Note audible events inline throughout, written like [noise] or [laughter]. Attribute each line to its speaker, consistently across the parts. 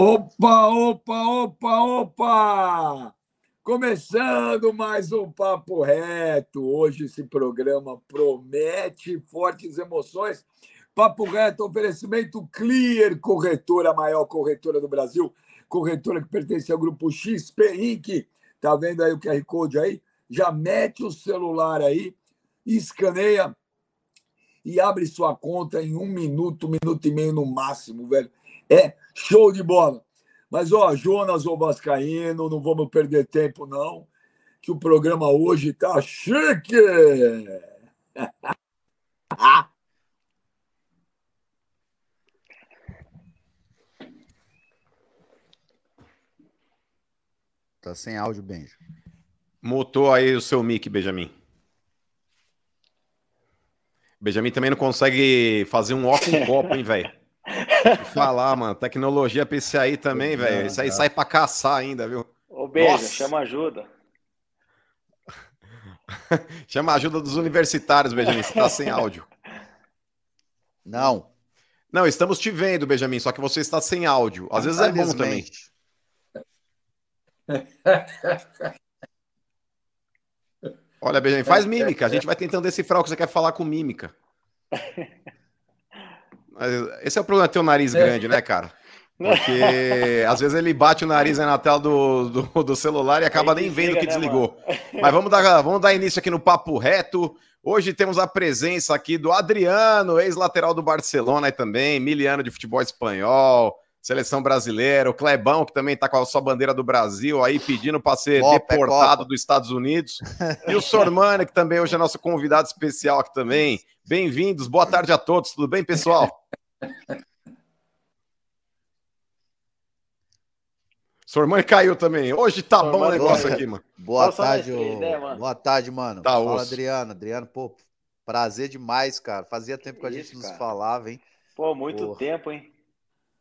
Speaker 1: Opa, opa, opa, opa! Começando mais um Papo Reto. Hoje esse programa promete fortes emoções. Papo Reto, oferecimento Clear, corretora, a maior corretora do Brasil, corretora que pertence ao grupo XP Inc. Tá vendo aí o QR Code aí? Já mete o celular aí, escaneia e abre sua conta em um minuto, um minuto e meio no máximo, velho. É show de bola. Mas, ó, Jonas ou Vascaíno, não vamos perder tempo, não, que o programa hoje tá chique! [laughs]
Speaker 2: Tá sem áudio, Benjo.
Speaker 3: Mutou aí o seu mic, Benjamin. Benjamin também não consegue fazer um ó com copo, hein, velho? Falar, mano. Tecnologia PCI também, velho. Isso aí sai pra caçar ainda, viu?
Speaker 4: Ô, beijo, Nossa. chama ajuda. [laughs]
Speaker 3: chama ajuda dos universitários, Benjamin. Você tá sem [laughs] áudio.
Speaker 2: Não.
Speaker 3: Não, estamos te vendo, Benjamin, só que você está sem áudio. Às vezes é bom também. [laughs] Olha, Benjamin, faz mímica. A gente vai tentando decifrar o que você quer falar com mímica. Esse é o problema de ter um nariz grande, né, cara? Porque [laughs] às vezes ele bate o nariz na tela do, do, do celular e acaba nem vendo que né, desligou. [laughs] Mas vamos dar, vamos dar início aqui no Papo Reto. Hoje temos a presença aqui do Adriano, ex-lateral do Barcelona e também, miliano de futebol espanhol, seleção brasileira, o Clebão, que também está com a sua bandeira do Brasil aí pedindo para ser Copa, é deportado é dos Estados Unidos. [laughs] E o Sormani, que também hoje é nosso convidado especial aqui também. Bem-vindos, boa tarde a todos, tudo bem, pessoal? [laughs] Sormani caiu também. Hoje tá Sormani, bom o negócio aqui, mano.
Speaker 2: Boa tarde, né, mano? Boa tarde, mano. Tá Fala, osso. Adriano. Adriano, pô, prazer demais, cara. Fazia tempo que a gente nos falava, hein?
Speaker 4: Pô, muito tempo, hein?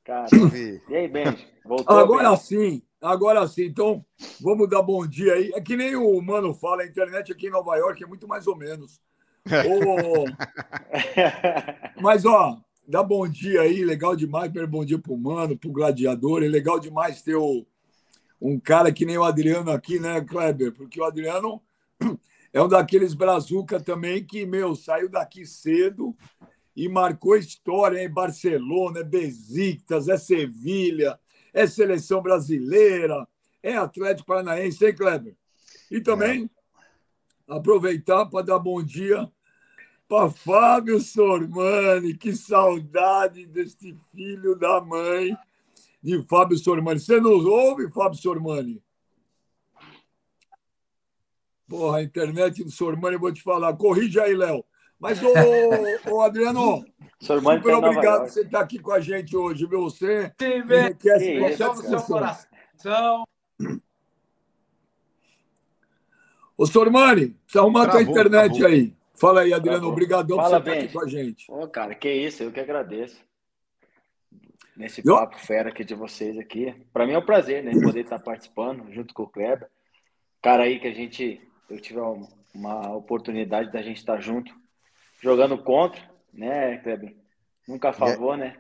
Speaker 4: Cara, [coughs] e aí, Benji?
Speaker 1: Voltou, agora Benji? sim, agora sim. Então, vamos dar bom dia aí. É que nem o Mano fala, a internet aqui em Nova York é muito mais ou menos. [laughs] Mas, ó, dá bom dia aí, legal demais. Primeiro bom dia pro Mano, pro Gladiador. É legal demais ter o, um cara que nem o Adriano aqui, né, Kleber? Porque o Adriano [coughs] é um daqueles brazuca também que, meu, saiu daqui cedo e marcou história em Barcelona, é Besiktas, é Sevilha, é seleção brasileira, é Atlético Paranaense, hein, Kleber? E também é. aproveitar para dar bom dia para Fábio Sormani, que saudade deste filho da mãe de Fábio Sormani. Você nos ouve, Fábio Sormani? Porra, a internet do Sormani, eu vou te falar. Corrija aí, Léo. Mas, ô, ô Adriano, [laughs] super tá obrigado por você estar aqui com a gente hoje, viu? Você
Speaker 4: Sim, enriquece bastante seu coração.
Speaker 1: Ô, Sormani, precisa arrumar a tua internet travou. aí. Fala aí, Adriano. Obrigadão por você estar aqui com a gente.
Speaker 4: Ô, cara, que isso, eu que agradeço. Nesse eu... papo fera aqui de vocês aqui. Para mim é um prazer, né? Poder estar participando junto com o Kleber. Cara aí que a gente... Eu tive uma oportunidade da gente estar junto jogando contra, né, Kleber? Nunca a favor, é. né?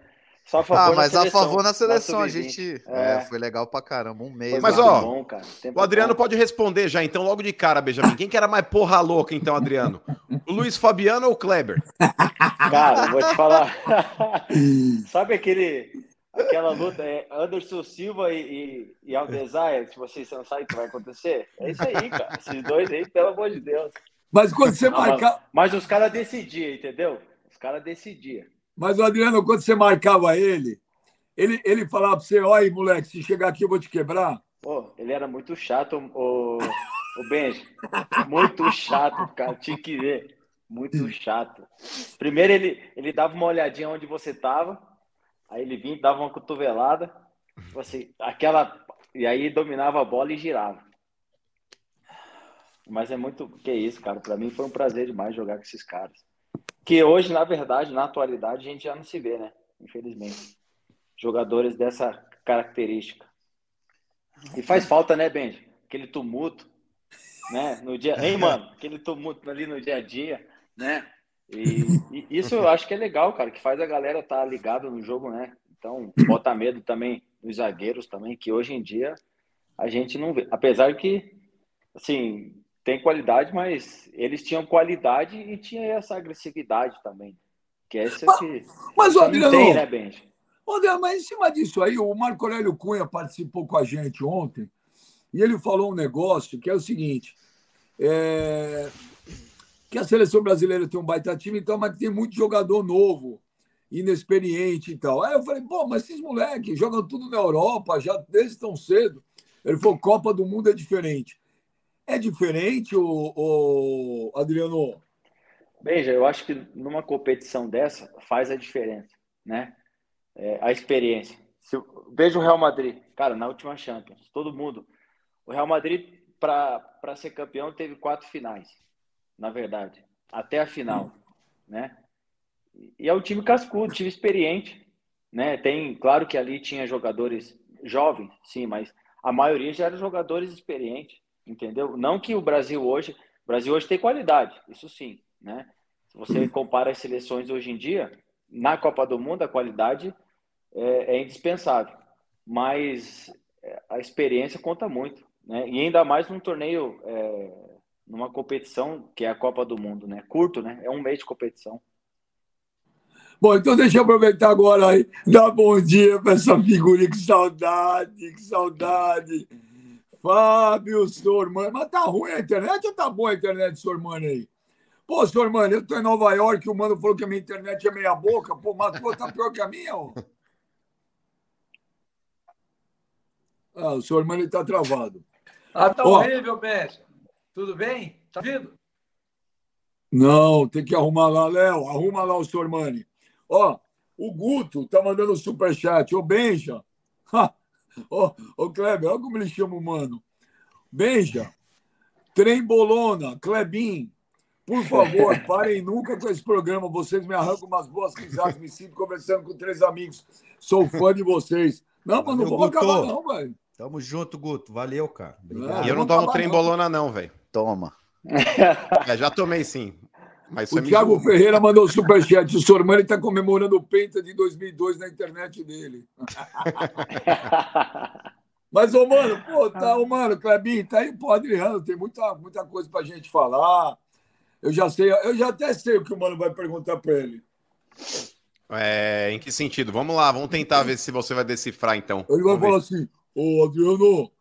Speaker 2: Só a favor ah, mas a favor na seleção, a gente. É. é. foi legal pra caramba, um mês.
Speaker 3: Mas, ó, bom, o Adriano bom. pode responder já, então, logo de cara, Benjamin. Quem que era mais porra louca, então, Adriano? O Luiz Fabiano ou o Kleber?
Speaker 4: Cara, vou te falar. [laughs] Sabe aquele. Aquela luta é Anderson Silva e, e, e Aldesaia, se vocês não sabem o que vai acontecer? É isso aí, cara. Esses dois aí, pelo amor de Deus.
Speaker 1: Mas quando você [laughs] marcava.
Speaker 4: Mas, mas, os caras decidiam, entendeu? Os caras decidiam.
Speaker 1: Mas o Adriano, quando você marcava ele, ele, ele falava pra você: olha, moleque, se chegar aqui eu vou te quebrar.
Speaker 4: Pô, ele era muito chato, o, o Benji. Muito chato, cara. Tinha que ver. Muito chato. Primeiro ele, ele dava uma olhadinha onde você tava, aí ele vinha, dava uma cotovelada, você, aquela, e aí dominava a bola e girava. Mas é muito. Que isso, cara. Para mim foi um prazer demais jogar com esses caras. Que hoje, na verdade, na atualidade, a gente já não se vê, né? Infelizmente. Jogadores dessa característica. E faz falta, né, Benji? Aquele tumulto, né? No dia. Hein, mano? Aquele tumulto ali no dia a dia, né? E, e, isso eu acho que é legal, cara, que faz a galera estar tá ligada no jogo, né? Então, bota medo também nos zagueiros também, que hoje em dia a gente não vê. Apesar que, assim, tem qualidade, mas eles tinham qualidade e tinha essa agressividade também. Que é essa mas, que,
Speaker 1: mas, que Adriano, tem, né, Benji? André, mas em cima disso aí, o Marco Aurélio Cunha participou com a gente ontem e ele falou um negócio que é o seguinte: é, que a seleção brasileira tem um baita time, então, mas tem muito jogador novo, inexperiente e tal. Aí eu falei, pô, mas esses moleques jogam tudo na Europa, já desde tão cedo. Ele falou, Copa do Mundo é diferente. É diferente, o, o Adriano?
Speaker 4: Veja, eu acho que numa competição dessa faz a diferença, né? É, a experiência. Se, veja o Real Madrid, cara, na última Champions, todo mundo. O Real Madrid, para ser campeão, teve quatro finais na verdade, até a final, né? E é um time cascudo, time experiente, né? Tem, claro que ali tinha jogadores jovens, sim, mas a maioria já eram jogadores experientes, entendeu? Não que o Brasil hoje, o Brasil hoje tem qualidade, isso sim, né? Se você compara as seleções hoje em dia, na Copa do Mundo a qualidade é, é indispensável, mas é, a experiência conta muito, né? E ainda mais num torneio é, numa competição que é a Copa do Mundo, né? Curto, né? É um mês de competição.
Speaker 1: Bom, então deixa eu aproveitar agora aí, dar bom dia para essa figurinha, que saudade, que saudade. Fábio Sormani, mas tá ruim a internet ou tá boa a internet, Sormani aí? Pô, Sormani, eu tô em Nova York, o mano falou que a minha internet é meia boca, pô, mas pô, tá pior que a minha, ó. [laughs] Ah, o Sormani tá travado.
Speaker 5: Ah, tá ó, horrível, Benja. Tudo bem? Tá vindo?
Speaker 1: Não, tem que arrumar lá, Léo. Arruma lá o Sormani. Ó, o Guto tá mandando superchat. Ô, Benja. Ô, ô, Kleber, olha como ele chama o mano. Benja. Trem Bolona, Klebin. Por favor, [laughs] parem nunca com esse programa. Vocês me arrancam umas boas risadas. Me sinto conversando com três amigos. Sou fã de vocês. Não, mas não vou acabar, não, velho.
Speaker 2: Tamo junto, Guto. Valeu, cara.
Speaker 3: Obrigado. E eu não tomo trem bolona, não, velho.
Speaker 2: Toma.
Speaker 3: É, já tomei sim.
Speaker 1: Mas o Thiago Ferreira mandou o superchat. O Sormani está comemorando o Penta de 2002 na internet dele. [laughs] Mas, ô, mano, pô, tá, ô, mano, Clebinho, tá aí, pô, Adriano, tem muita, muita coisa pra gente falar. Eu já sei, eu já até sei o que o mano vai perguntar pra ele.
Speaker 3: É, em que sentido? Vamos lá, vamos tentar ver se você vai decifrar, então.
Speaker 1: Ele vai falar assim, ô, Adriano,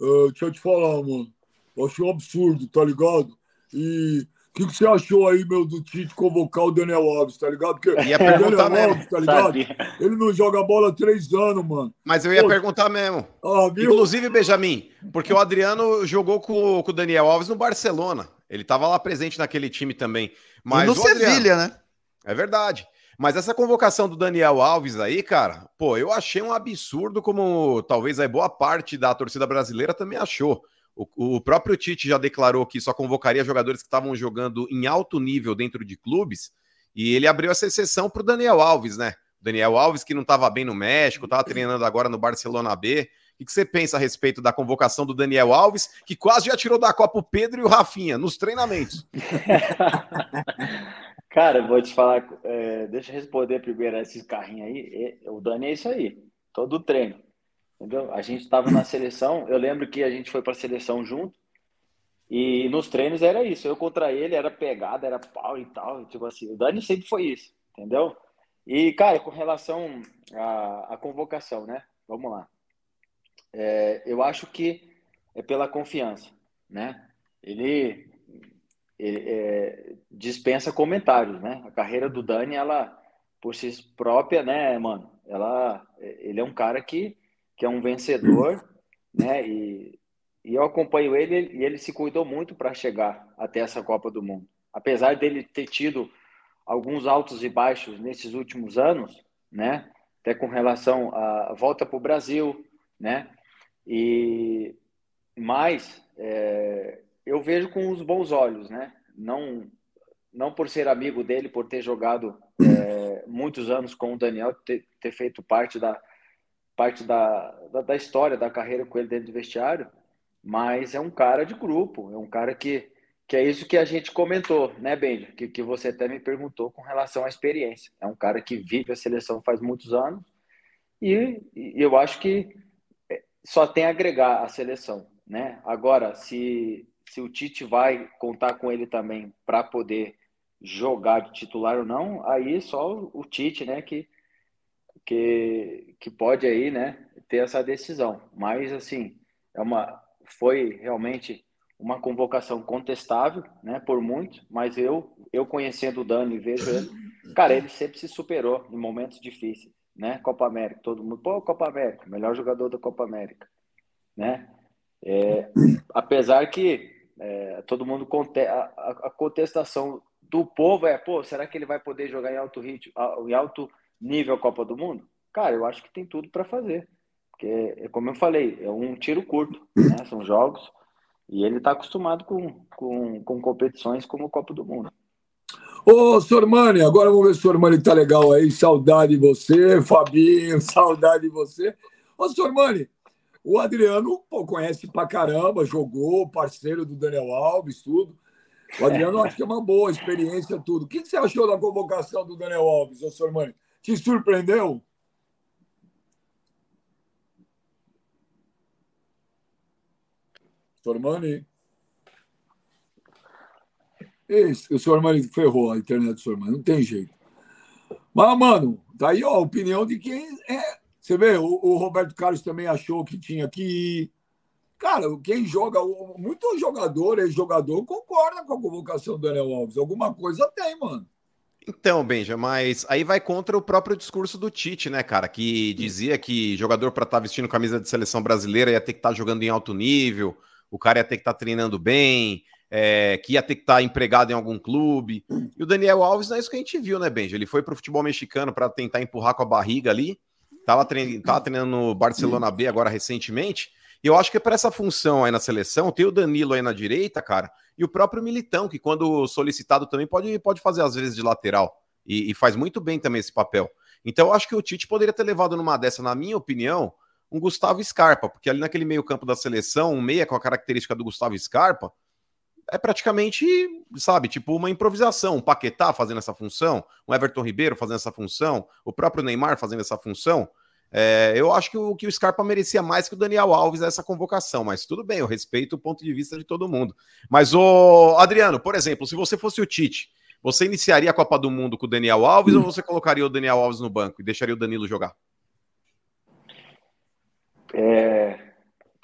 Speaker 1: uh, deixa eu te falar, mano. Eu achei um absurdo, tá ligado? E o que, que, você achou aí, meu, do Tite convocar o Daniel Alves, tá ligado? Porque
Speaker 3: ia o Daniel Alves,
Speaker 1: tá ligado? Sabia. Ele não joga bola há três anos, mano.
Speaker 3: Mas eu ia Pô, perguntar mesmo. Ah, Inclusive, Benjamin, porque o Adriano jogou com, com o Daniel Alves no Barcelona. Ele tava lá presente naquele time também. Mas
Speaker 2: e no Sevilha, né?
Speaker 3: É verdade. Mas essa convocação do Daniel Alves aí, cara, pô, eu achei um absurdo, como talvez a boa parte da torcida brasileira também achou. O, o, próprio Tite já declarou que só convocaria jogadores que estavam jogando em alto nível dentro de clubes, e ele abriu essa exceção para o Daniel Alves, né? Daniel Alves, que não estava bem no México, estava treinando agora no Barcelona B. O que você pensa a respeito da convocação do Daniel Alves, que quase já tirou da Copa o Pedro e o Rafinha nos treinamentos? [laughs]
Speaker 4: Cara, vou te falar, é, deixa eu responder primeiro esses carrinhos aí. O Dani é isso aí, todo treino. Entendeu? A gente estava na seleção, eu lembro que a gente foi para a seleção junto, e nos treinos era isso. Eu contra ele era pegada, era pau e tal. Tipo assim, o Dani sempre foi isso, entendeu? E, cara, com relação à, à convocação, né? Vamos lá. É, eu acho que é pela confiança, né? Ele, ele é, dispensa comentários, né? A carreira do Dani, ela, por si própria, né, mano? Ela, ele é um cara que que é um vencedor, né? E, e eu acompanho ele e ele se cuidou muito para chegar até essa Copa do Mundo. Apesar dele ter tido alguns altos e baixos nesses últimos anos, né? Até com relação à volta para o Brasil, né? E mas é, eu vejo com os bons olhos, né? Não não por ser amigo dele, por ter jogado é, muitos anos com o Daniel, ter, ter feito parte da, parte da, da, da, história da carreira com ele dentro do vestiário, mas é um cara de grupo, é um cara que, que é isso que a gente comentou, né, Benja? Que, que você até me perguntou com relação à experiência. É um cara que vive a seleção faz muitos anos E, e eu acho que é, só tem a agregar a seleção, né? Agora, se, se o Tite vai contar com ele também para poder jogar de titular ou não, aí só o Tite, né, que, que, que pode aí, né, ter essa decisão. Mas, assim, é uma, foi realmente uma convocação contestável, né, por muito, mas eu, eu conhecendo o Dani, vejo ele, cara, ele sempre se superou em momentos difíceis, né, Copa América, todo mundo, pô, Copa América, melhor jogador da Copa América, né, é, apesar que é, todo mundo, a, a contestação do povo é, pô, será que ele vai poder jogar em alto ritmo, em alto nível Copa do Mundo? Cara, eu acho que tem tudo para fazer. Porque, é como eu falei, é um tiro curto, né? São jogos. E ele está acostumado com, com, com competições como a Copa do Mundo.
Speaker 1: Ô, Sormani, agora vamos ver se o Sormani tá legal aí. Saudade de você, Fabinho, [laughs] saudade de você. Ô, Sormani, o Adriano pô, conhece pra caramba, jogou, parceiro do Daniel Alves, tudo. O Adriano [laughs] acho que é uma boa experiência, tudo. O que você achou da convocação do Daniel Alves, ô Sormani? Te surpreendeu? Sormani? Esse, o Sormani ferrou a internet do Sormani, não tem jeito. Mas, mano, tá aí ó, a opinião de quem é. Você vê, o, o Roberto Carlos também achou que tinha que. Cara, quem joga, muito jogador, ex-jogador, concorda com a convocação do Daniel Alves. Alguma coisa tem, mano.
Speaker 3: Então, Benja, mas aí vai contra o próprio discurso do Tite, né, cara? Que dizia que jogador para estar tá vestindo camisa de seleção brasileira ia ter que estar tá jogando em alto nível, o cara ia ter que estar tá treinando bem, é, que ia ter que estar tá empregado em algum clube. E o Daniel Alves não é isso que a gente viu, né, Benja? Ele foi para o futebol mexicano para tentar empurrar com a barriga ali. Tava, trein... Tava treinando no Barcelona B agora recentemente. E eu acho que é para essa função aí na seleção, tem o Danilo aí na direita, cara, e o próprio Militão, que quando solicitado também pode, pode fazer às vezes de lateral. E, e faz muito bem também esse papel. Então eu acho que o Tite poderia ter levado numa dessa, na minha opinião, um Gustavo Scarpa, porque ali naquele meio-campo da seleção, um meia com a característica do Gustavo Scarpa, é praticamente, sabe, tipo uma improvisação. Um Paquetá fazendo essa função, um Everton Ribeiro fazendo essa função, o próprio Neymar fazendo essa função. É, eu acho que o, que o Scarpa merecia mais que o Daniel Alves essa convocação, mas tudo bem, eu respeito o ponto de vista de todo mundo. Mas, o Adriano, por exemplo, se você fosse o Tite, você iniciaria a Copa do Mundo com o Daniel Alves hum. ou você colocaria o Daniel Alves no banco e deixaria o Danilo jogar?
Speaker 4: É,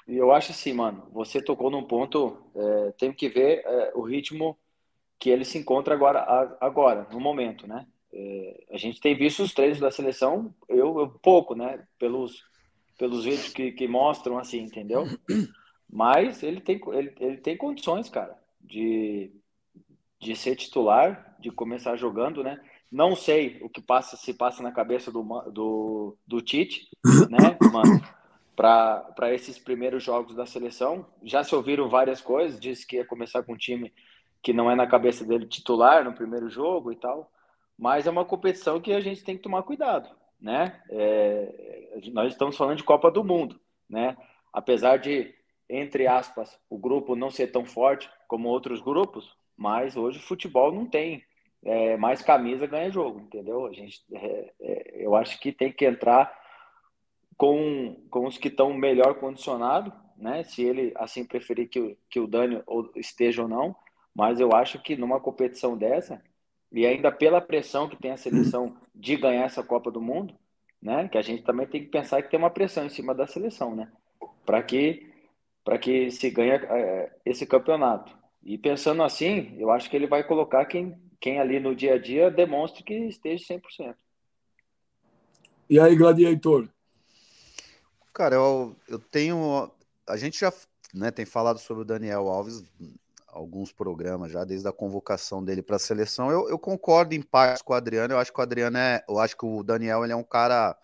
Speaker 4: eu acho assim, mano, você tocou num ponto, é, tem que ver é, o ritmo que ele se encontra agora, agora, no momento, né? É, a gente tem visto os treinos da seleção, eu, eu pouco, né? Pelos, pelos vídeos que, que mostram assim, entendeu? Mas ele tem, ele, ele tem condições, cara, de, de ser titular, de começar jogando, né? Não sei o que passa se passa na cabeça do, do, do Tite, né, mano? Para esses primeiros jogos da seleção. Já se ouviram várias coisas, disse que ia começar com um time que não é na cabeça dele titular no primeiro jogo e tal mas é uma competição que a gente tem que tomar cuidado, né? É, nós estamos falando de Copa do Mundo, né? Apesar de, entre aspas, o grupo não ser tão forte como outros grupos, mas hoje o futebol não tem é, mais camisa ganha jogo, entendeu? A gente, é, é eu acho que tem que entrar com, com os que estão melhor condicionados, né? Se ele assim preferir que, que o Dani esteja ou não, mas eu acho que numa competição dessa e ainda pela pressão que tem a seleção de ganhar essa Copa do Mundo, né? Que a gente também tem que pensar que tem uma pressão em cima da seleção, né? Para que para que se ganhe é, esse campeonato. E pensando assim, eu acho que ele vai colocar quem quem ali no dia a dia demonstre que esteja 100%.
Speaker 1: E aí, Gladiator?
Speaker 2: Cara, eu, eu tenho. A gente já né, tem falado sobre o Daniel Alves alguns programas já, desde a convocação dele para a seleção. Eu, eu, concordo em parte com o Adriano. Eu acho que o Adriano é. Eu acho que o Daniel ele é um cara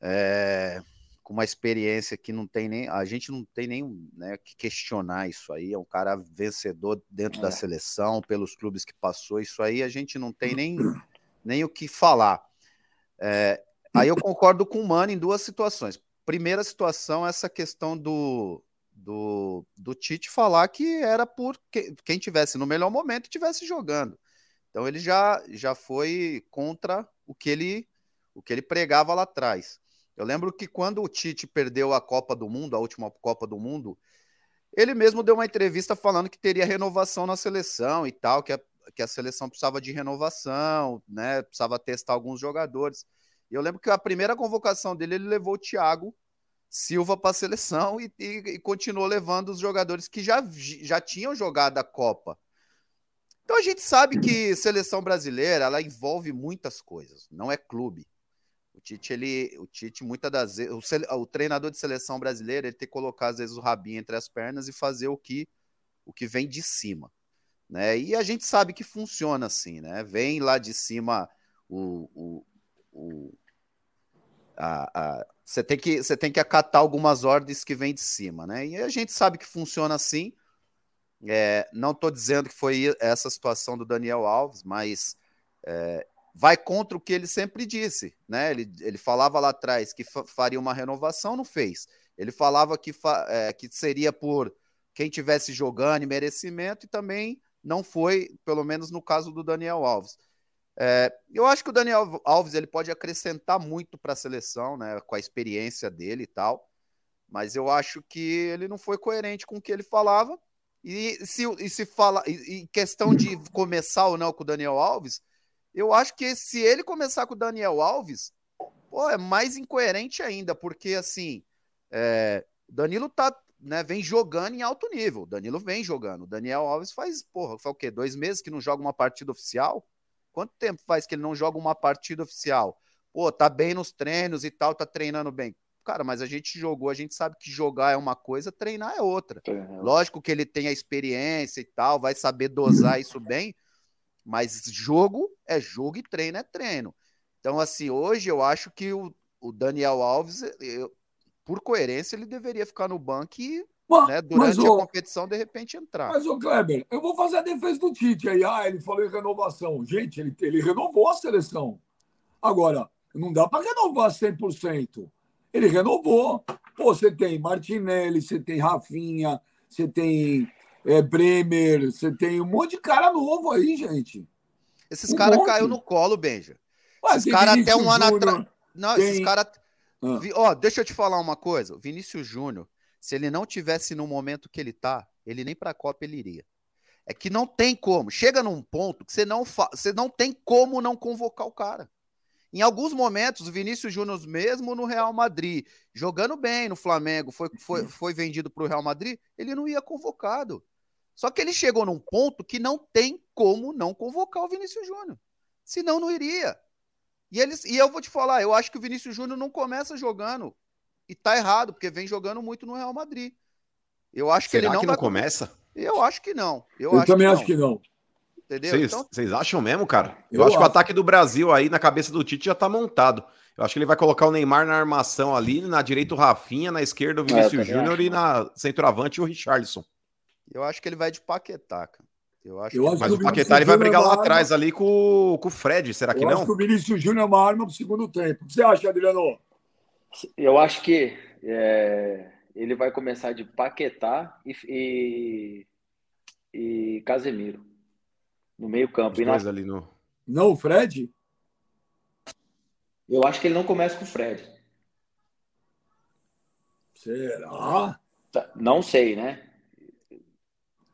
Speaker 2: é, com uma experiência que não tem nem. A gente não tem nem né, que questionar isso aí. É um cara vencedor dentro é. da seleção, pelos clubes que passou. Isso aí a gente não tem nem, [clears throat] nem o que falar. É, aí eu concordo com o Mano em duas situações. Primeira situação, essa questão do, do, do Tite falar que era por que, quem tivesse no melhor momento tivesse jogando. Então ele já, já foi contra o que ele o que ele pregava lá atrás. Eu lembro que quando o Tite perdeu a Copa do Mundo, a última Copa do Mundo, ele mesmo deu uma entrevista falando que teria renovação na seleção e tal, que a, que a seleção precisava de renovação, né? Precisava testar alguns jogadores. E eu lembro que a primeira convocação dele, ele levou o Thiago Silva para a seleção e, e, e, continuou levando os jogadores que já, já tinham jogado a Copa. Então a gente sabe que seleção brasileira ela envolve muitas coisas, não é clube. O Tite, ele, o Tite, muitas das vezes, o, o, treinador de seleção brasileira, ele tem que colocar às vezes o rabinho entre as pernas e fazer o que o que vem de cima, né? E a gente sabe que funciona assim, né? Vem lá de cima o, o, o você tem que você tem que acatar algumas ordens que vêm de cima, né? E a gente sabe que funciona assim. É, não estou dizendo que foi essa situação do Daniel Alves, mas é, vai contra o que ele sempre disse, né? Ele, ele falava lá atrás que faria uma renovação, não fez. Ele falava que, é, que seria por quem tivesse jogando e merecimento, e também não foi, pelo menos no caso do Daniel Alves. É, eu acho que o Daniel Alves ele pode acrescentar muito para a seleção, né? Com a experiência dele e tal. Mas eu acho que ele não foi coerente com o que ele falava. E se, e se fala, e, e questão de começar ou não com o Daniel Alves, eu acho que se ele começar com o Daniel Alves, pô, é mais incoerente ainda, porque assim, é, Danilo tá, né, vem jogando em alto nível. Danilo vem jogando. O Daniel Alves faz, porra, foi o quê? Dois meses que não joga uma partida oficial? Quanto tempo faz que ele não joga uma partida oficial? Pô, tá bem nos treinos e tal, tá treinando bem. Cara, mas a gente jogou, a gente sabe que jogar é uma coisa, treinar é outra. É. Lógico que ele tem a experiência e tal, vai saber dosar isso bem, mas jogo é jogo e treino é treino. Então, assim, hoje eu acho que o, o Daniel Alves, eu, por coerência, ele deveria ficar no banco e mas, né, durante a competição, de repente, entrar.
Speaker 1: Mas, ô Kleber, eu vou fazer a defesa do Tite aí. Ah, ele falou em renovação. Gente, ele, ele renovou a seleção. Agora, não dá para renovar 100%. Ele renovou. Pô, você tem Martinelli, você tem Rafinha, você tem é, Bremer, você tem um monte de cara novo aí, gente.
Speaker 2: Esses um caras caiu no colo, Benja. Ué, esses caras até um ano atrás. Não, tem... esses caras. Ah. Ó, deixa eu te falar uma coisa. O Vinícius Júnior, se ele não tivesse no momento que ele tá, ele nem pra Copa ele iria. É que não tem como. Chega num ponto que você não, você não tem como não convocar o cara. Em alguns momentos, o Vinícius Júnior, mesmo no Real Madrid, jogando bem no Flamengo, foi, foi, foi vendido para o Real Madrid, ele não ia convocado. Só que ele chegou num ponto que não tem como não convocar o Vinícius Júnior. Senão não iria. E, eles, e eu vou te falar, eu acho que o Vinícius Júnior não começa jogando. E tá errado, porque vem jogando muito no Real Madrid. Eu acho
Speaker 3: Será
Speaker 2: que ele não
Speaker 3: que não começa?
Speaker 2: Eu acho que não.
Speaker 1: Eu, eu acho também que acho que não.
Speaker 3: Entendeu? Vocês então... acham mesmo, cara? Eu, eu acho, acho que o ataque do Brasil aí na cabeça do Tite já tá montado. Eu acho que ele vai colocar o Neymar na armação ali, na direita o Rafinha, na esquerda o Vinícius é, Júnior e na centroavante o Richarlison.
Speaker 2: Eu acho que ele vai de Paquetá, cara. Eu acho
Speaker 3: eu que... Acho Mas que o Paquetá ele vai brigar é lá atrás ali com, com o Fred, será que eu não? Eu acho que
Speaker 1: o Vinícius Júnior é uma arma pro segundo tempo. O que você acha, Adriano?
Speaker 4: Eu acho que é, ele vai começar de Paquetá e, e, e Casemiro no meio campo.
Speaker 3: na... ali no...
Speaker 1: Não, o Fred?
Speaker 4: Eu acho que ele não começa com o Fred.
Speaker 1: Será?
Speaker 4: Tá, não sei, né?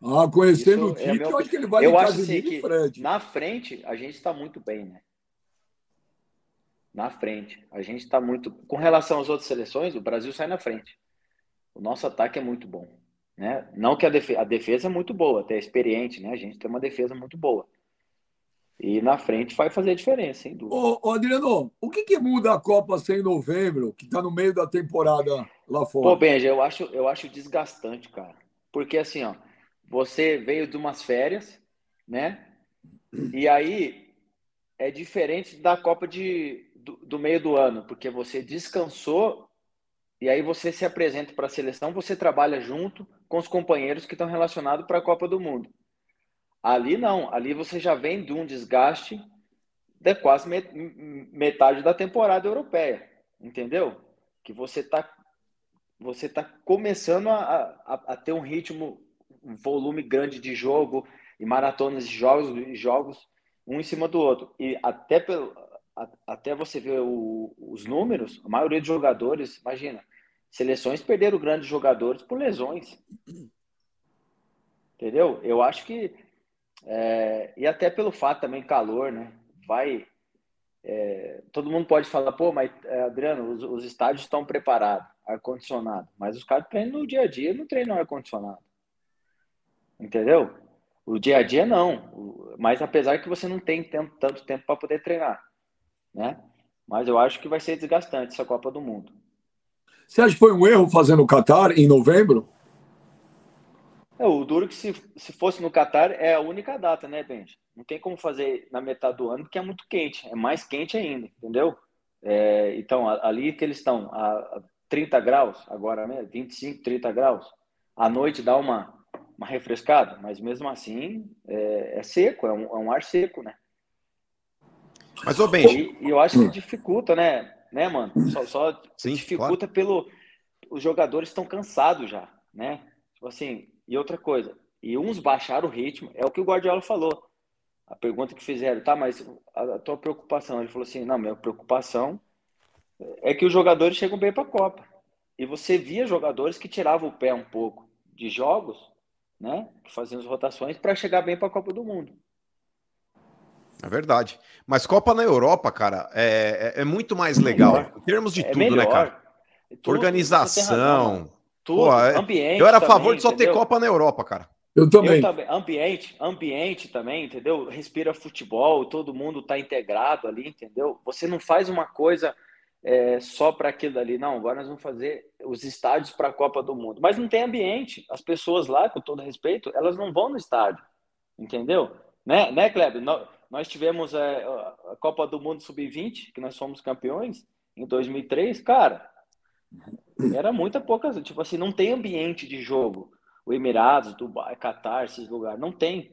Speaker 1: Ah, conhecendo Isso o é Tite, é meu... eu acho que ele vai
Speaker 4: eu acho assim que Fred. Na frente, a gente está muito bem, né? Na frente. A gente está muito. Com relação às outras seleções, o Brasil sai na frente. O nosso ataque é muito bom. Né? Não que a defesa, a defesa é muito boa, até experiente, né? A gente tem uma defesa muito boa. E na frente vai fazer diferença, sem dúvida.
Speaker 1: Ô, ô Adriano, o que, que muda a Copa ser em novembro, que está no meio da temporada lá fora?
Speaker 4: Pô, Benja, eu acho, eu acho desgastante, cara. Porque assim, ó, você veio de umas férias, né? E aí é diferente da Copa de, do, do meio do ano, porque você descansou e aí você se apresenta para a seleção, você trabalha junto com os companheiros que estão relacionados para a Copa do Mundo. Ali não, ali você já vem de um desgaste de quase metade da temporada europeia, entendeu? Que você está você tá começando a, a, a ter um ritmo um volume grande de jogo e maratonas de jogos, jogos um em cima do outro. E até pelo, até você ver o, os números, a maioria dos jogadores, imagina, seleções perderam grandes jogadores por lesões. Entendeu? Eu acho que. É, e até pelo fato também, calor, né? Vai. É, todo mundo pode falar, pô, mas é, Adriano, os, os estádios estão preparados, ar-condicionado. Mas os caras treinam no dia a dia não treinam ar-condicionado. Entendeu? O dia a dia não. Mas apesar que você não tem tanto tempo para poder treinar. Né? Mas eu acho que vai ser desgastante essa Copa do Mundo.
Speaker 1: Você acha que foi um erro fazendo o Qatar em novembro?
Speaker 4: É, o duro que se, se fosse no Catar é a única data, né, Benji? Não tem como fazer na metade do ano porque é muito quente, é mais quente ainda, entendeu? É, então, ali que eles estão, a 30 graus, agora, né, 25, 30 graus, à noite dá uma, uma refrescada, mas mesmo assim é, é seco, é um, é um, ar seco, né?
Speaker 3: Mas, ô Benji...
Speaker 4: E, eu acho que dificulta, né, né mano? Só, só Sim, dificulta claro. pelo... Os jogadores estão cansados já, né? Tipo assim, e outra coisa, e uns baixaram o ritmo, é o que o Guardiola falou. A pergunta que fizeram, tá, mas a, tua preocupação? Ele falou assim: não, minha preocupação é que os jogadores chegam bem para a Copa. E você via jogadores que tiravam o pé um pouco de jogos, né, que faziam as rotações para chegar bem para a Copa do Mundo.
Speaker 3: É verdade. Mas Copa na Europa, cara, é, é, é muito mais legal. Em termos de é tudo, né, melhor. né, cara? Tudo, Organização, tudo, Pô, é, ambiente. Eu era a favor de só entendeu? ter Copa na Europa, cara.
Speaker 1: Eu também. Eu
Speaker 4: também. Ambiente, ambiente também, entendeu? Respira futebol, todo mundo tá integrado ali, entendeu? Você não faz uma coisa é, só para aquilo ali. Não, agora nós vamos fazer os estádios para a Copa do Mundo. Mas não tem ambiente. As pessoas lá, com todo respeito, elas não vão no estádio, entendeu? Né, né Kleber? Nós tivemos é, a Copa do Mundo Sub-20, que nós fomos campeões em 2003. Cara, era muita pouca, tipo assim, não tem ambiente de jogo. O Emirados, Dubai, Qatar, esses lugares, não tem,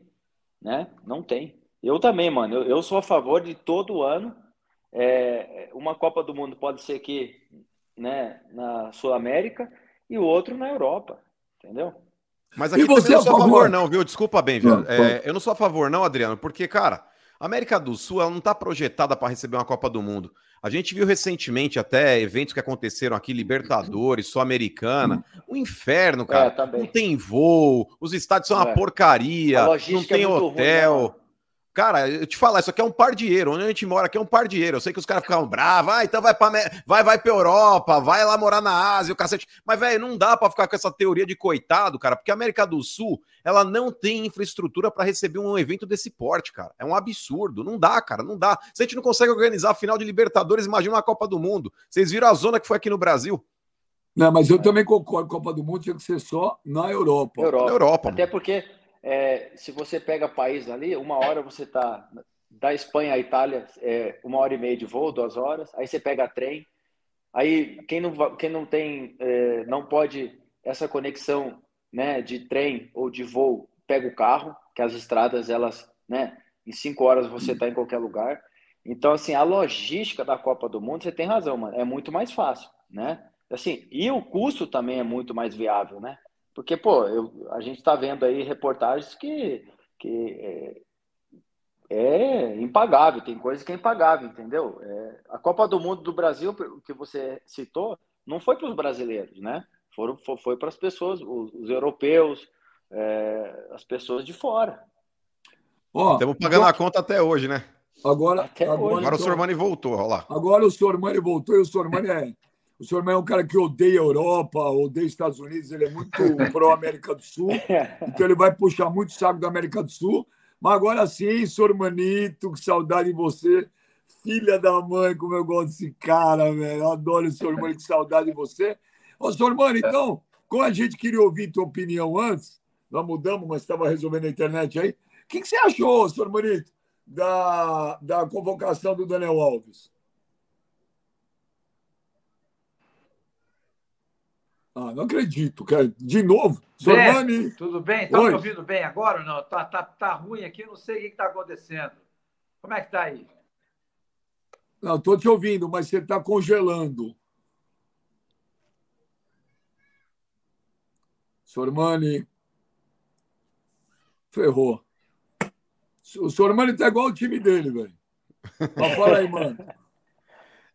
Speaker 4: né? Não tem. Eu também, mano, eu, eu sou a favor de todo ano é, uma Copa do Mundo pode ser aqui, né, na Sul América e o outro na Europa, entendeu?
Speaker 3: Mas aqui e você eu não sou a favor, não, viu? Desculpa bem, viu? É, eu não sou a favor, não, Adriano, porque, cara, a América do Sul ela não está projetada para receber uma Copa do Mundo. A gente viu recentemente até eventos que aconteceram aqui, Libertadores, Sul-Americana. Um inferno, cara. É, tá não tem voo, os estádios são é. uma porcaria, não tem é hotel. Ruim, né, Cara, eu te falar, isso aqui é um par de euro. Onde a gente mora aqui é um par de euro. Eu sei que os caras ficam bravos, ah, então vai para vai, vai pra Europa, vai lá morar na Ásia, o cacete. Mas, velho, não dá para ficar com essa teoria de coitado, cara, porque a América do Sul, ela não tem infraestrutura para receber um evento desse porte, cara. É um absurdo. Não dá, cara, não dá. Se a gente não consegue organizar a final de Libertadores, imagina uma Copa do Mundo. Vocês viram a zona que foi aqui no Brasil?
Speaker 1: Não, mas eu também concordo. Copa do Mundo tinha que ser só na Europa.
Speaker 4: Europa. Na Europa. Até porque é, se você pega país ali, uma hora você está da Espanha à Itália, é, uma hora e meia de voo, duas horas. Aí você pega trem. Aí quem não, quem não tem, é, não pode essa conexão né, de trem ou de voo, pega o carro, que as estradas, elas, né, em cinco horas você está em qualquer lugar. Então, assim, a logística da Copa do Mundo, você tem razão, mano, é muito mais fácil, né? Assim, e o custo também é muito mais viável, né? Porque, pô, eu, a gente está vendo aí reportagens que, que é, é, impagável, tem coisa que é impagável, entendeu? É, a Copa do Mundo do Brasil, que você citou, não foi para os brasileiros, né? Foram, foi, foi para as pessoas, os, os europeus, é, as pessoas de fora.
Speaker 3: Ó, Estamos pagando a conta até hoje, né?
Speaker 1: Agora,
Speaker 3: agora, agora então, o Sormani voltou, olha lá.
Speaker 1: Agora o Sormani voltou e o Sormani é o senhor é um cara que odeia a Europa, odeia os Estados Unidos, ele é muito [laughs] pró-América do Sul, então ele vai puxar muito saco da América do Sul. Mas agora sim, senhor Manito, que saudade de você. Filha da mãe, como eu gosto desse cara, velho. Eu adoro o senhor Mani, que saudade de você. Ô, senhor Mani, então, como a gente queria ouvir tua opinião antes, nós mudamos, mas estava resolvendo a internet aí. O que, que você achou, senhor Manito, da, da convocação do Daniel Alves? Ah, não acredito, cara. De novo.
Speaker 5: Sormani. Tudo bem? Está me ouvindo bem agora ou não? Tá, tá, tá ruim aqui, não sei o que está acontecendo. Como é que está aí?
Speaker 1: Não, estou te ouvindo, mas você está congelando. Sormani. Ferrou. O Sormani está igual o time dele, velho. Mas fala aí, mano.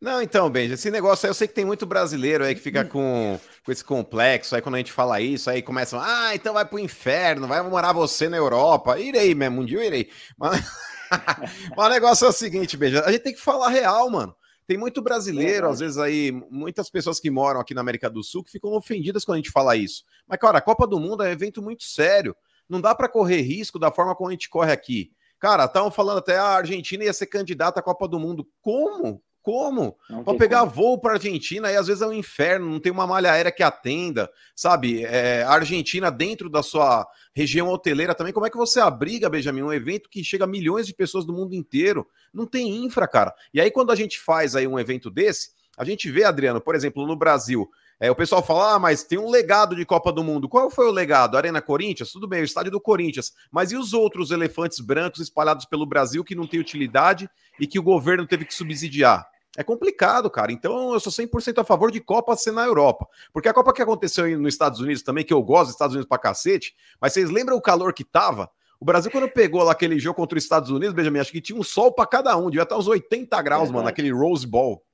Speaker 3: Não, então, Benja, esse negócio aí, eu sei que tem muito brasileiro aí que fica com, com esse complexo, aí quando a gente fala isso, aí começam, ah, então vai pro inferno, vai morar você na Europa. Irei mesmo, um dia eu irei. Mas, [laughs] Mas o negócio é o seguinte, Benja, a gente tem que falar real, mano. Tem muito brasileiro, é, às vezes aí, muitas pessoas que moram aqui na América do Sul que ficam ofendidas quando a gente fala isso. Mas, cara, a Copa do Mundo é um evento muito sério. Não dá para correr risco da forma como a gente corre aqui. Cara, estavam falando até a Argentina ia ser candidata à Copa do Mundo. Como? Como? Para pegar como. voo para Argentina, aí às vezes é um inferno, não tem uma malha aérea que atenda, sabe? É, a Argentina dentro da sua região hoteleira também, como é que você abriga, Benjamin, um evento que chega a milhões de pessoas do mundo inteiro? Não tem infra, cara. E aí quando a gente faz aí um evento desse, a gente vê, Adriano, por exemplo, no Brasil, é, o pessoal fala, ah, mas tem um legado de Copa do Mundo. Qual foi o legado? Arena Corinthians? Tudo bem, o estádio do Corinthians. Mas e os outros elefantes brancos espalhados pelo Brasil que não têm utilidade e que o governo teve que subsidiar? É complicado, cara. Então eu sou 100% a favor de Copa ser na Europa. Porque a Copa que aconteceu aí nos Estados Unidos também, que eu gosto dos Estados Unidos pra cacete, mas vocês lembram o calor que tava? O Brasil, quando pegou lá aquele jogo contra os Estados Unidos, Benjamin, acho que tinha um sol para cada um, devia estar uns 80 graus, é mano, naquele Rose Bowl.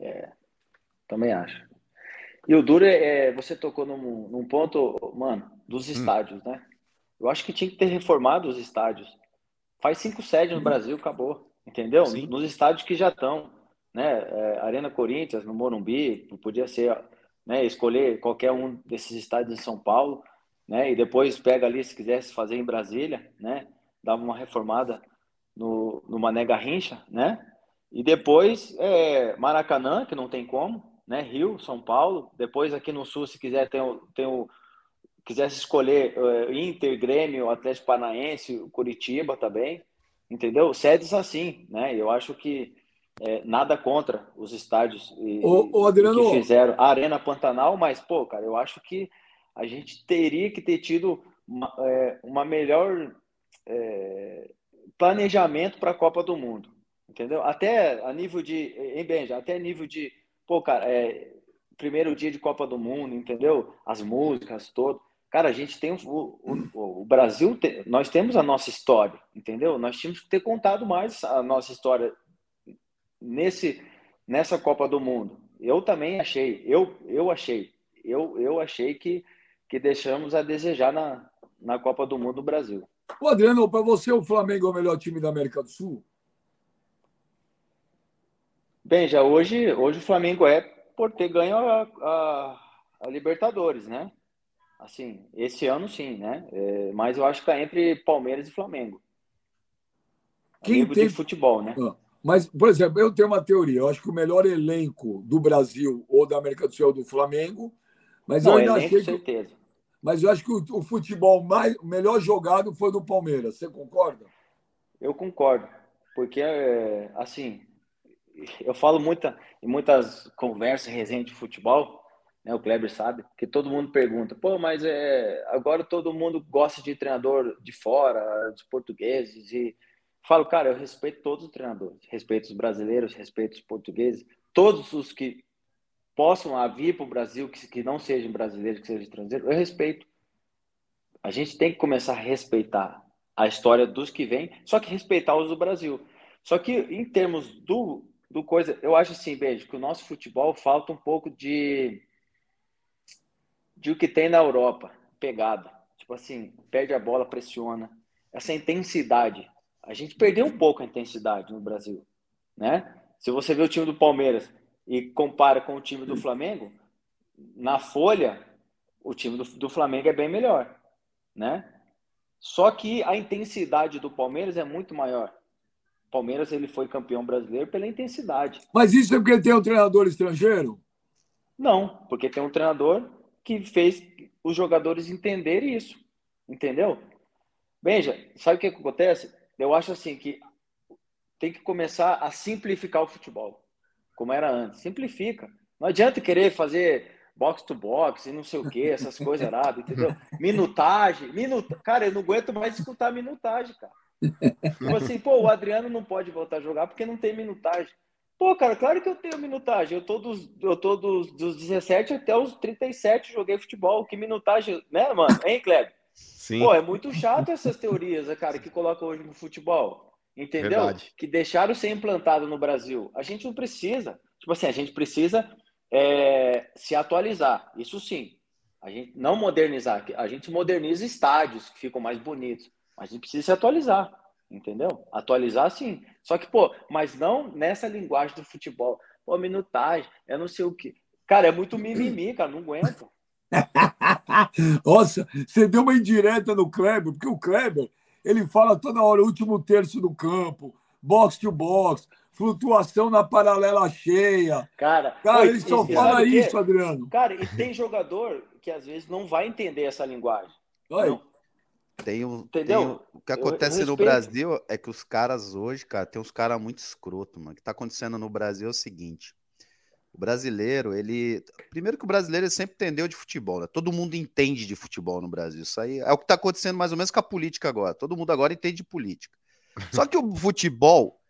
Speaker 4: É, também acho. E o duro é, é você tocou num, num ponto, mano, dos hum. estádios, hum. né? Eu acho que tinha que ter reformado os estádios. Faz cinco sedes no hum. Brasil, acabou entendeu? Sim. Nos estádios que já estão, né? É, Arena Corinthians, no Morumbi, podia ser, né? Escolher qualquer um desses estádios em São Paulo, né? E depois pega ali, se quisesse fazer em Brasília, né? Dava uma reformada no, no Mané Garrincha, né? E depois é, Maracanã, que não tem como, né? Rio, São Paulo. Depois aqui no Sul, se quiser, tem o, tem o quisesse escolher uh, Inter, Grêmio, Atlético Paranaense, Curitiba também entendeu? Sedes assim, né? Eu acho que é, nada contra os estádios e,
Speaker 1: ô, Adriano...
Speaker 4: que fizeram a Arena Pantanal, mas, pô, cara, eu acho que a gente teria que ter tido uma, é, uma melhor é, planejamento para a Copa do Mundo, entendeu? Até a nível de, em Benja, até nível de, pô, cara, é, primeiro dia de Copa do Mundo, entendeu? As músicas, todo. Cara, a gente tem o, o, o Brasil, tem, nós temos a nossa história, entendeu? Nós tínhamos que ter contado mais a nossa história nesse nessa Copa do Mundo. Eu também achei, eu eu achei, eu eu achei que que deixamos a desejar na, na Copa do Mundo do Brasil.
Speaker 1: O Adriano, para você o Flamengo é o melhor time da América do Sul?
Speaker 4: Bem, já hoje hoje o Flamengo é por ter ganho a, a, a Libertadores, né? Assim, esse ano sim, né? É, mas eu acho que é entre Palmeiras e Flamengo.
Speaker 1: Quem tem... de
Speaker 4: futebol, né? Ah,
Speaker 1: mas, por exemplo, eu tenho uma teoria. Eu acho que o melhor elenco do Brasil ou da América do Sul é o do Flamengo. Mas Não, eu ainda elenco, achei que... certeza. Mas eu acho que o, o futebol mais, melhor jogado foi do Palmeiras. Você concorda?
Speaker 4: Eu concordo. Porque, é, assim, eu falo muita, em muitas conversas, resenha de futebol, né? O Kleber sabe que todo mundo pergunta, pô, mas é, agora todo mundo gosta de treinador de fora, dos portugueses e falo, cara, eu respeito todos os treinadores, respeito os brasileiros, respeito os portugueses, todos os que possam vir para o Brasil que, que não sejam brasileiros, que sejam estrangeiros, eu respeito. A gente tem que começar a respeitar a história dos que vêm, só que respeitar os do Brasil. Só que em termos do, do coisa, eu acho assim, beijo, que o nosso futebol falta um pouco de de o que tem na Europa, pegada. Tipo assim, perde a bola, pressiona. Essa intensidade. A gente perdeu um pouco a intensidade no Brasil, né? Se você vê o time do Palmeiras e compara com o time do Flamengo, na folha, o time do, do Flamengo é bem melhor, né? Só que a intensidade do Palmeiras é muito maior. Palmeiras ele foi campeão brasileiro pela intensidade.
Speaker 1: Mas isso é porque tem um treinador estrangeiro?
Speaker 4: Não, porque tem um treinador que fez os jogadores entenderem isso, entendeu? Veja, sabe o que acontece? Eu acho assim que tem que começar a simplificar o futebol, como era antes. Simplifica. Não adianta querer fazer box to box e não sei o que, essas coisas [laughs] erradas, entendeu? Minutagem, minuta... cara, eu não aguento mais escutar minutagem, cara. Tipo assim, pô, o Adriano não pode voltar a jogar porque não tem minutagem. Pô, cara, claro que eu tenho minutagem. Eu tô dos, eu tô dos, dos 17 até os 37 joguei futebol. Que minutagem, né, mano? Hein, Kleber? Sim. Pô, é muito chato essas teorias, cara, que colocam hoje no futebol. entendeu? Verdade. Que deixaram ser implantado no Brasil. A gente não precisa. Tipo assim, a gente precisa é, se atualizar. Isso sim. A gente não modernizar. A gente moderniza estádios que ficam mais bonitos. Mas a gente precisa se atualizar. Entendeu? Atualizar sim. Só que, pô, mas não nessa linguagem do futebol. Pô, minutagem, eu não sei o que. Cara, é muito mimimi, cara, não aguento. [laughs]
Speaker 1: Nossa, você deu uma indireta no Kleber, porque o Kleber, ele fala toda hora, último terço do campo, box to box, flutuação na paralela cheia.
Speaker 4: Cara,
Speaker 1: cara ele só fala isso, Adriano.
Speaker 4: Cara, e tem jogador que às vezes não vai entender essa linguagem. Oi. Não.
Speaker 2: Tem um, Entendeu? Tem um, o que acontece no Brasil é que os caras hoje, cara, tem uns caras muito escroto, mano. O que tá acontecendo no Brasil é o seguinte. O brasileiro, ele. Primeiro que o brasileiro sempre entendeu de futebol, né? Todo mundo entende de futebol no Brasil. Isso aí é o que está acontecendo mais ou menos com a política agora. Todo mundo agora entende de política. [laughs] Só que o futebol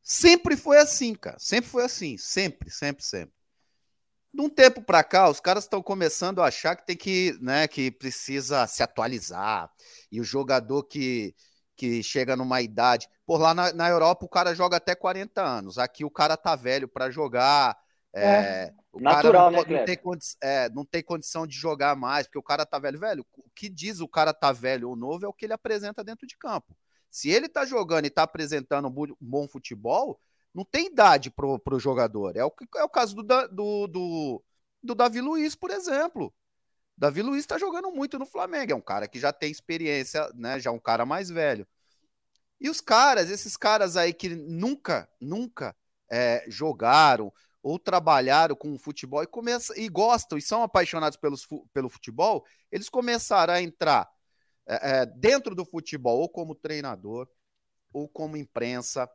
Speaker 2: sempre foi assim, cara. Sempre foi assim. Sempre, sempre, sempre. De um tempo para cá, os caras estão começando a achar que tem que, né, que precisa se atualizar. E o jogador que, que chega numa idade. Por lá na, na Europa, o cara joga até 40 anos. Aqui o cara tá velho para jogar é,
Speaker 4: o natural,
Speaker 2: não,
Speaker 4: né,
Speaker 2: não tem, é, não tem condição de jogar mais, porque o cara tá velho. Velho, o que diz o cara tá velho ou novo é o que ele apresenta dentro de campo. Se ele tá jogando e tá apresentando um bom futebol, não tem idade pro, pro jogador. É o, é o caso do, do, do, do Davi Luiz, por exemplo. Davi Luiz tá jogando muito no Flamengo. É um cara que já tem experiência, né? Já é um cara mais velho. E os caras, esses caras aí que nunca, nunca é, jogaram, ou trabalharam com o futebol e, começam, e gostam e são apaixonados pelos, pelo futebol, eles começaram a entrar é, é, dentro do futebol, ou como treinador, ou como imprensa.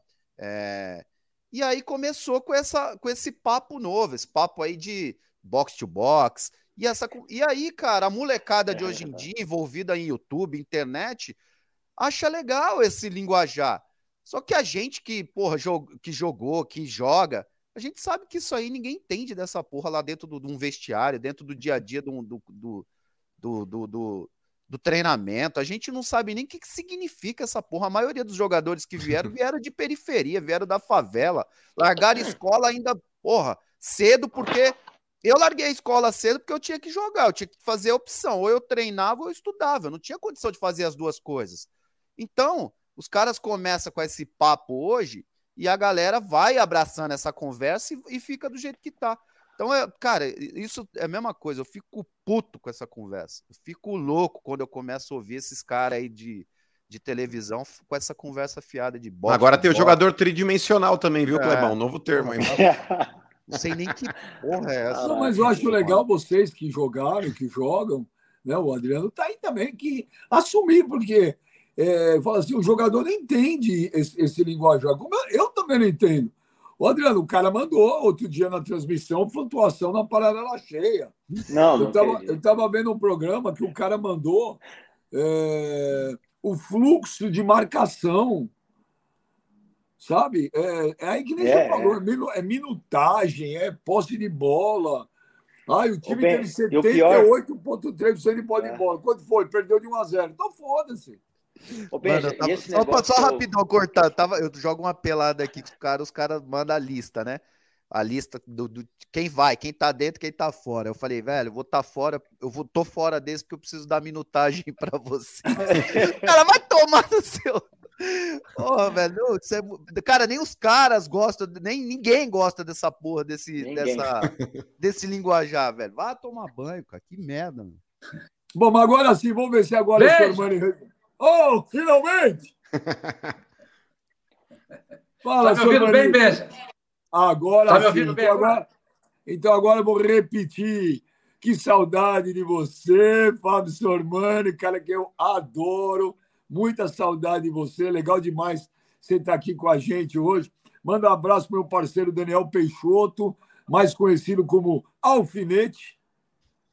Speaker 2: É, e aí começou com, essa, com esse papo novo, esse papo aí de box to box. E, essa, e aí, cara, a molecada de hoje em dia, envolvida em YouTube, internet, acha legal esse linguajar. Só que a gente que, porra, jog, que jogou, que joga, a gente sabe que isso aí ninguém entende dessa porra lá dentro de um vestiário, dentro do dia a dia do, do, do, do, do, do treinamento. A gente não sabe nem o que, que significa essa porra. A maioria dos jogadores que vieram [laughs] vieram de periferia, vieram da favela. Largaram escola ainda, porra, cedo, porque eu larguei a escola cedo porque eu tinha que jogar, eu tinha que fazer a opção. Ou eu treinava ou eu estudava. Eu não tinha condição de fazer as duas coisas. Então, os caras começam com esse papo hoje e a galera vai abraçando essa conversa e, e fica do jeito que tá. Então, é, cara, isso é a mesma coisa. Eu fico puto com essa conversa. Eu fico louco quando eu começo a ouvir esses caras aí de, de televisão com essa conversa fiada de bola.
Speaker 3: Agora tem o jogador tridimensional também, viu, é. Clebão? Um novo termo aí. [laughs]
Speaker 2: Não sei nem que porra é essa.
Speaker 1: Não, mas eu acho legal vocês que jogaram, que jogam, né? O Adriano tá aí também que assumir, porque é, fala assim, o jogador não entende esse, esse linguajar. Como eu, eu, também não entendo. O Adriano, o cara mandou outro dia na transmissão flutuação na paralela cheia.
Speaker 4: Não,
Speaker 1: não eu estava vendo um programa que o cara mandou é, o fluxo de marcação. Sabe? É, é aí que nem é, você falou, é. é minutagem, é posse de bola. Ai, o time Ô, teve 78,3% de posse de é. bola. Quanto foi? Perdeu de 1 a 0. Então foda-se.
Speaker 2: Ô, Mano, tava, só, só rapidão cortar, tava, eu jogo uma pelada aqui os caras, os caras mandam a lista, né? A lista do, do, quem vai, quem tá dentro, quem tá fora. Eu falei, velho, eu vou tá fora, eu vou tô fora desse porque eu preciso dar minutagem [laughs] para você. [laughs] cara, vai tomar no seu. Porra, velho, é... cara, nem os caras gostam, nem ninguém gosta dessa porra desse dessa desse linguajar, velho. Vai tomar banho, cara. Que merda, mano.
Speaker 1: Bom, mas agora sim, vamos ver se agora Beijo. o Sormani Oh, finalmente! [laughs]
Speaker 5: Fala, tá me ouvindo bem, Beja?
Speaker 1: Agora tá me ouvindo bem então agora? Então agora eu vou repetir. Que saudade de você, Fábio Sormani, cara que eu adoro. Muita saudade de você. Legal demais você estar aqui com a gente hoje. Manda um abraço para meu parceiro Daniel Peixoto, mais conhecido como Alfinete,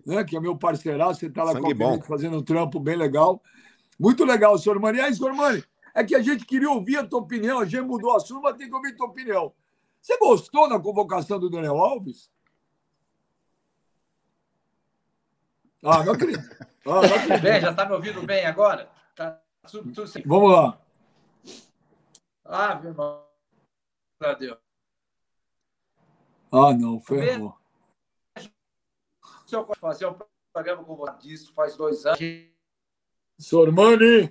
Speaker 1: né? que é meu parceiraço. Você está lá Sangue com bom. fazendo um trampo bem legal. Muito legal, senhor Mani. Aí, senhor Mani, é que a gente queria ouvir a tua opinião, a gente mudou a sua, mas tem que ouvir a tua opinião. Você gostou da convocação do Daniel Alves?
Speaker 5: Ah, não acredito. Ah, não acredito. [laughs] Bem, já está me ouvindo bem agora? Tá tudo, tudo
Speaker 1: Vamos lá.
Speaker 5: Ave Maria Deus.
Speaker 1: Ah, não, ferrou.
Speaker 5: Se eu fazer um programa com disso faz dois anos.
Speaker 1: Sormani!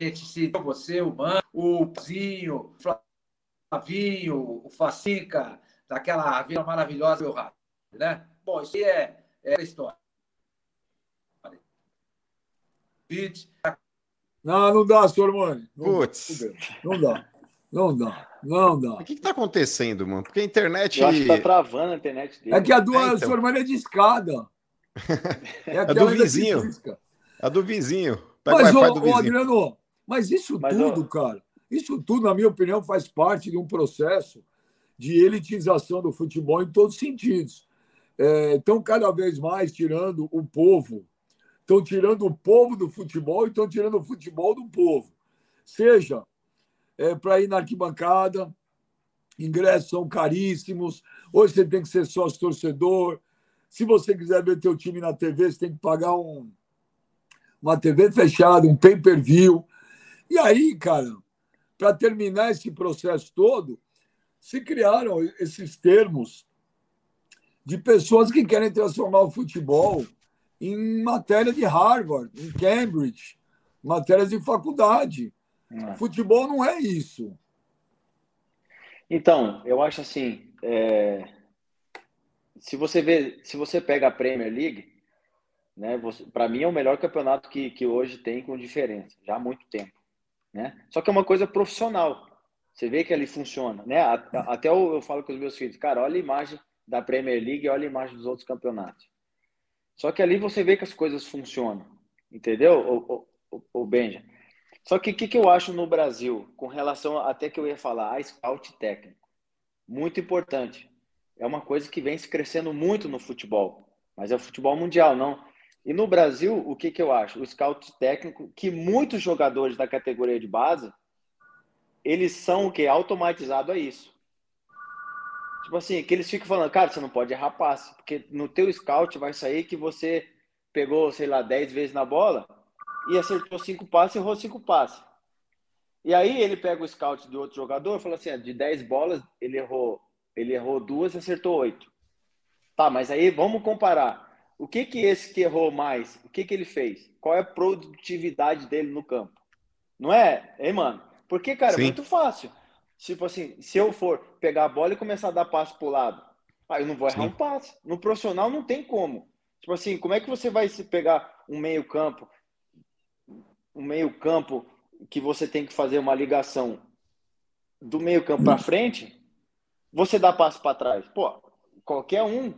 Speaker 5: Você, o Mano, o Zinho, o Flavinho, o Facinca, daquela vila maravilhosa do Rádio, né? Bom, isso aí é, é a história.
Speaker 1: Não, não dá, Sormani.
Speaker 3: Putz.
Speaker 1: Não dá. Não dá. Não dá.
Speaker 3: O que, que tá acontecendo, mano? Porque a internet.
Speaker 4: Eu acho que tá travando a internet dele.
Speaker 1: É que a do é, então. Sormani é de escada. [laughs]
Speaker 3: É, a do vizinho. A do vizinho.
Speaker 1: Pega mas, ô, ô, Adriano, mas isso mas, tudo, ó... cara, isso tudo, na minha opinião, faz parte de um processo de elitização do futebol em todos os sentidos. Estão é, cada vez mais tirando o povo, estão tirando o povo do futebol e estão tirando o futebol do povo. Seja é, para ir na arquibancada, ingressos são caríssimos, hoje você tem que ser sócio torcedor, se você quiser ver teu time na TV, você tem que pagar um, uma TV fechada, um pay-per-view. E aí, cara, para terminar esse processo todo, se criaram esses termos de pessoas que querem transformar o futebol em matéria de Harvard, em Cambridge, matérias de faculdade. É. Futebol não é isso.
Speaker 4: Então, eu acho assim, é se você vê, se você pega a Premier League, né, para mim é o melhor campeonato que, que hoje tem com diferença, já há muito tempo, né? Só que é uma coisa profissional. Você vê que ali funciona, né? Até eu, eu falo com os meus filhos, cara, olha a imagem da Premier League e olha a imagem dos outros campeonatos. Só que ali você vê que as coisas funcionam, entendeu, o, o, o Benja? Só que o que, que eu acho no Brasil, com relação até que eu ia falar, a scout técnico, muito importante é uma coisa que vem se crescendo muito no futebol, mas é o futebol mundial, não. E no Brasil, o que, que eu acho? O scout técnico, que muitos jogadores da categoria de base, eles são o que? Automatizado a isso. Tipo assim, que eles ficam falando, cara, você não pode errar passe, porque no teu scout vai sair que você pegou, sei lá, 10 vezes na bola e acertou cinco passes e errou cinco passes. E aí ele pega o scout de outro jogador e fala assim, de 10 bolas, ele errou ele errou duas e acertou oito. Tá, mas aí vamos comparar. O que que esse que errou mais, o que que ele fez? Qual é a produtividade dele no campo? Não é? Hein, mano? Porque, cara, Sim. é muito fácil. Tipo assim, se eu for pegar a bola e começar a dar passo pro lado, aí eu não vou errar Sim. um passe. No profissional não tem como. Tipo assim, como é que você vai se pegar um meio campo, um meio campo que você tem que fazer uma ligação do meio campo para frente você dá passo para trás. Pô, qualquer um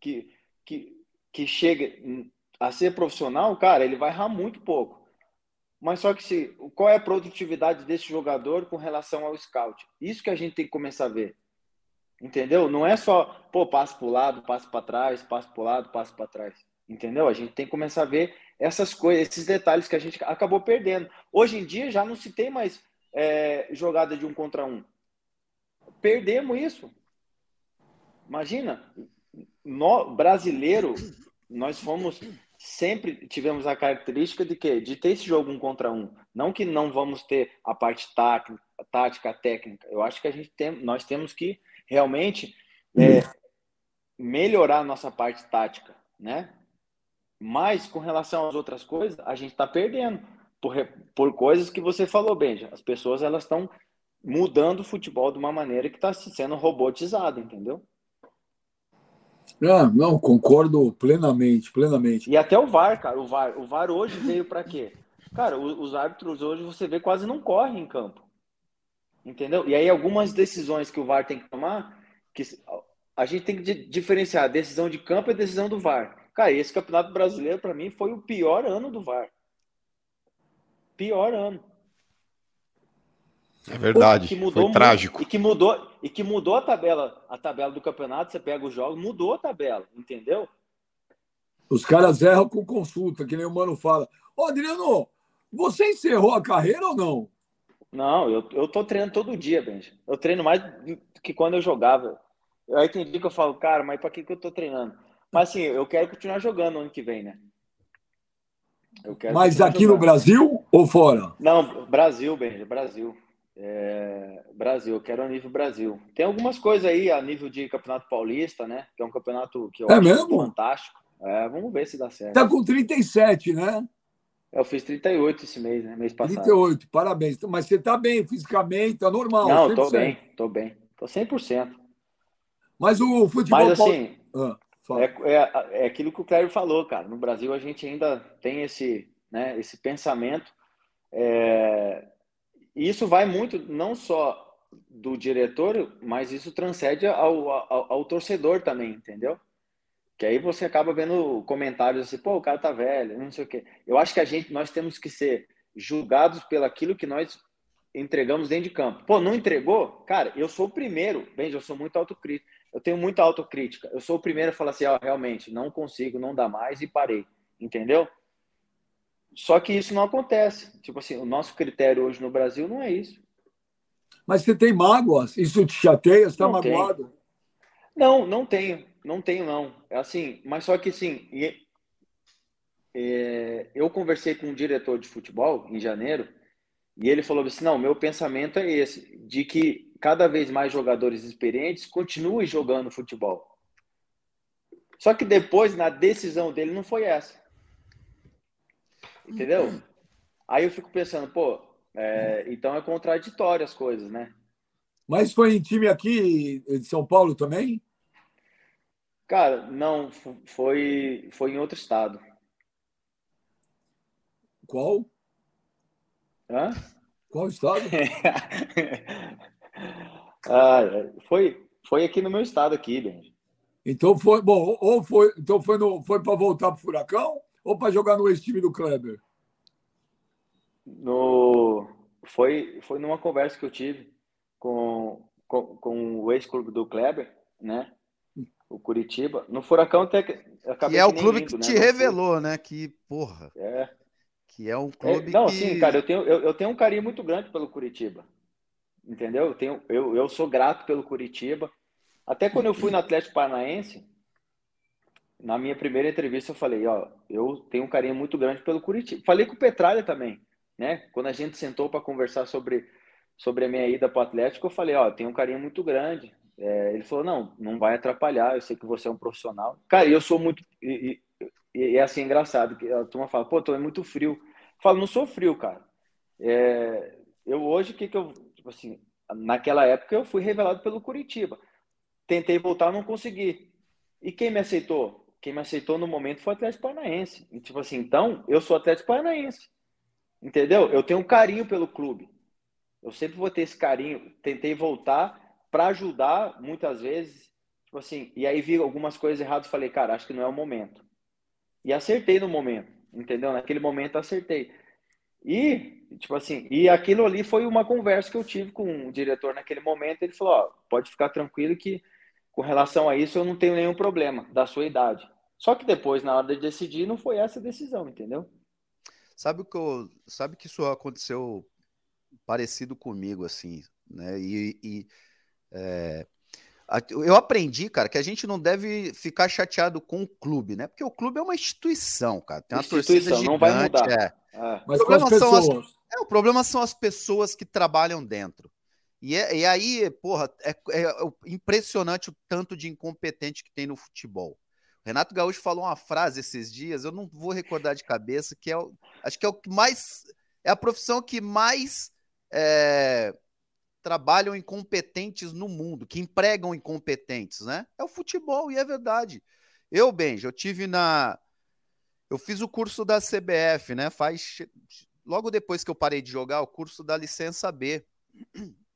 Speaker 4: que, que, que chega a ser profissional, cara, ele vai errar muito pouco. Mas só que se, qual é a produtividade desse jogador com relação ao scout? Isso que a gente tem que começar a ver. Entendeu? Não é só, pô, passo para o lado, passo para trás, passo para o lado, passo para trás. Entendeu? A gente tem que começar a ver essas coisas, esses detalhes que a gente acabou perdendo. Hoje em dia já não se tem mais é, jogada de um contra um. Perdemos isso. Imagina, no, brasileiro, nós fomos sempre tivemos a característica de que de ter esse jogo um contra um. Não que não vamos ter a parte tática, tática técnica. Eu acho que a gente tem, nós temos que realmente é, melhorar nossa parte tática, né? Mas com relação às outras coisas, a gente está perdendo por, por coisas que você falou, Benja. As pessoas elas estão mudando o futebol de uma maneira que está sendo robotizado, entendeu?
Speaker 1: Ah, não, concordo plenamente, plenamente.
Speaker 4: E até o VAR, cara, o VAR, o VAR hoje veio para quê? Cara, os árbitros hoje você vê quase não correm em campo. Entendeu? E aí algumas decisões que o VAR tem que tomar, que a gente tem que diferenciar a decisão de campo e a decisão do VAR. Cara, esse Campeonato Brasileiro para mim foi o pior ano do VAR. Pior ano.
Speaker 3: É verdade. Que mudou foi trágico.
Speaker 4: E que mudou e que mudou a tabela, a tabela do campeonato. Você pega os jogos, mudou a tabela, entendeu?
Speaker 1: Os caras erram com consulta, que nem o mano fala. Ô, Adriano, você encerrou a carreira ou não?
Speaker 4: Não, eu, eu tô treinando todo dia, Benji. Eu treino mais do que quando eu jogava. Aí tem dia que eu falo, cara, mas pra que, que eu tô treinando? Mas assim, eu quero continuar jogando ano que vem, né?
Speaker 1: mas aqui jogando. no Brasil ou fora?
Speaker 4: Não, Brasil, Benji, Brasil. É, Brasil, eu quero a nível Brasil. Tem algumas coisas aí a nível de Campeonato Paulista, né? Que é um campeonato que eu
Speaker 1: É
Speaker 4: acho
Speaker 1: mesmo?
Speaker 4: fantástico. É, vamos ver se dá certo.
Speaker 1: Tá com 37, né?
Speaker 4: Eu fiz 38 esse mês, né? Mês passado.
Speaker 1: 38, parabéns. Mas você tá bem fisicamente, tá normal.
Speaker 4: Não, tô
Speaker 1: 100%.
Speaker 4: bem, tô bem. Tô 100%.
Speaker 1: Mas o futebol.
Speaker 4: Mas assim,
Speaker 1: Ah,
Speaker 4: é, é, é aquilo que o Cléber falou, cara. No Brasil a gente ainda tem esse, né, esse pensamento. É, e isso vai muito, não só do diretor, mas isso transcende ao, ao, ao torcedor também, entendeu? Que aí você acaba vendo comentários assim, pô, o cara tá velho, não sei o quê. Eu acho que a gente, nós temos que ser julgados pelo aquilo que nós entregamos dentro de campo. Pô, não entregou? Cara, eu sou o primeiro, bem, eu sou muito autocrítico. Eu tenho muita autocrítica. Eu sou o primeiro a falar assim, ó, realmente, não consigo, não dá mais e parei. Entendeu? Só que isso não acontece. Tipo assim, o nosso critério hoje no Brasil não é isso.
Speaker 1: Mas você tem mágoas? Isso te chateia? Você tá
Speaker 4: tenho.
Speaker 1: magoado?
Speaker 4: Não, não tenho, não tenho não. É assim, mas só que assim, e- é, eu conversei com um diretor de futebol em janeiro e ele falou assim, não, meu pensamento é esse, de que cada vez mais jogadores experientes continuem jogando futebol. Só que depois, na decisão dele, não foi essa. Entendeu? Aí eu fico pensando, pô, é, então é contraditório as coisas, né?
Speaker 1: Mas foi em time aqui de São Paulo também?
Speaker 4: Cara, não, foi, foi em outro estado.
Speaker 1: Qual?
Speaker 4: Hã?
Speaker 1: Qual estado? [laughs]
Speaker 4: Ah, foi, foi aqui no meu estado aqui, Benji.
Speaker 1: Então foi, bom, ou foi, então foi no, foi para voltar pro Furacão ou para jogar no ex-time do Kleber?
Speaker 4: No, foi, foi numa conversa que eu tive com, com, com o ex-clube do Kleber, né? O Curitiba. No Furacão até que acabei
Speaker 2: Que é o clube
Speaker 4: indo,
Speaker 2: que
Speaker 4: né?
Speaker 2: te revelou, né? Que, porra,
Speaker 4: É.
Speaker 2: que é um
Speaker 4: É,
Speaker 2: clube
Speaker 4: não,
Speaker 2: que...
Speaker 4: sim, cara, eu tenho, eu, eu tenho um carinho muito grande pelo Curitiba. Entendeu? Eu, tenho, eu, eu sou grato pelo Curitiba. Até quando eu fui no Atlético Paranaense, na minha primeira entrevista eu falei, ó, eu tenho um carinho muito grande pelo Curitiba. Falei com o Petralha também, né? Quando a gente sentou para conversar sobre, sobre a minha ida para o Atlético, eu falei, ó, eu tenho um carinho muito grande. É, ele falou, não, não vai atrapalhar, eu sei que você é um profissional. Cara, eu sou muito... E, e, e é assim, engraçado, que a turma fala, pô, tô é muito frio. Eu falo, não sou frio, cara. É, eu hoje, que que eu... Tipo assim, naquela época eu fui revelado pelo Curitiba. Tentei voltar, não consegui. E quem me aceitou? Quem me aceitou no momento foi o Atlético Paranaense. E, tipo assim, então, eu sou Atlético Paranaense. Entendeu? Eu tenho um carinho pelo clube. Eu sempre vou ter esse carinho. Tentei voltar para ajudar, muitas vezes. Tipo assim, e aí vi algumas coisas erradas. Falei, cara, acho que não é o momento. E acertei no momento. Entendeu? Naquele momento acertei. E, tipo assim, e aquilo ali foi uma conversa que eu tive com o diretor naquele momento. Ele falou: ó, pode ficar tranquilo que com relação a isso eu não tenho nenhum problema da sua idade. Só que depois, na hora de decidir, não foi essa a decisão, entendeu?
Speaker 2: Sabe o que eu, sabe que isso aconteceu parecido comigo, assim, né? E, e, é, eu aprendi, cara, que a gente não deve ficar chateado com o clube, né? Porque o clube é uma instituição, cara. Tem uma
Speaker 4: Instituição,
Speaker 2: torcida
Speaker 4: não vai
Speaker 2: gigante,
Speaker 4: mudar.
Speaker 2: é.
Speaker 4: Ah,
Speaker 1: Mas
Speaker 2: O problema são as-
Speaker 1: pessoas.
Speaker 2: É, o problema são as pessoas que trabalham dentro. E, é- e aí, porra, é, é impressionante o tanto de incompetente que tem no futebol. Renato Gaúcho falou uma frase esses dias, eu não vou recordar de cabeça, que é acho que é o que mais é a profissão que mais é, trabalham incompetentes no mundo, que empregam incompetentes, né? É o futebol e é verdade. Eu, Benji, eu tive na eu fiz o curso da CBF, né? Faz logo depois que eu parei de jogar, o curso da licença B.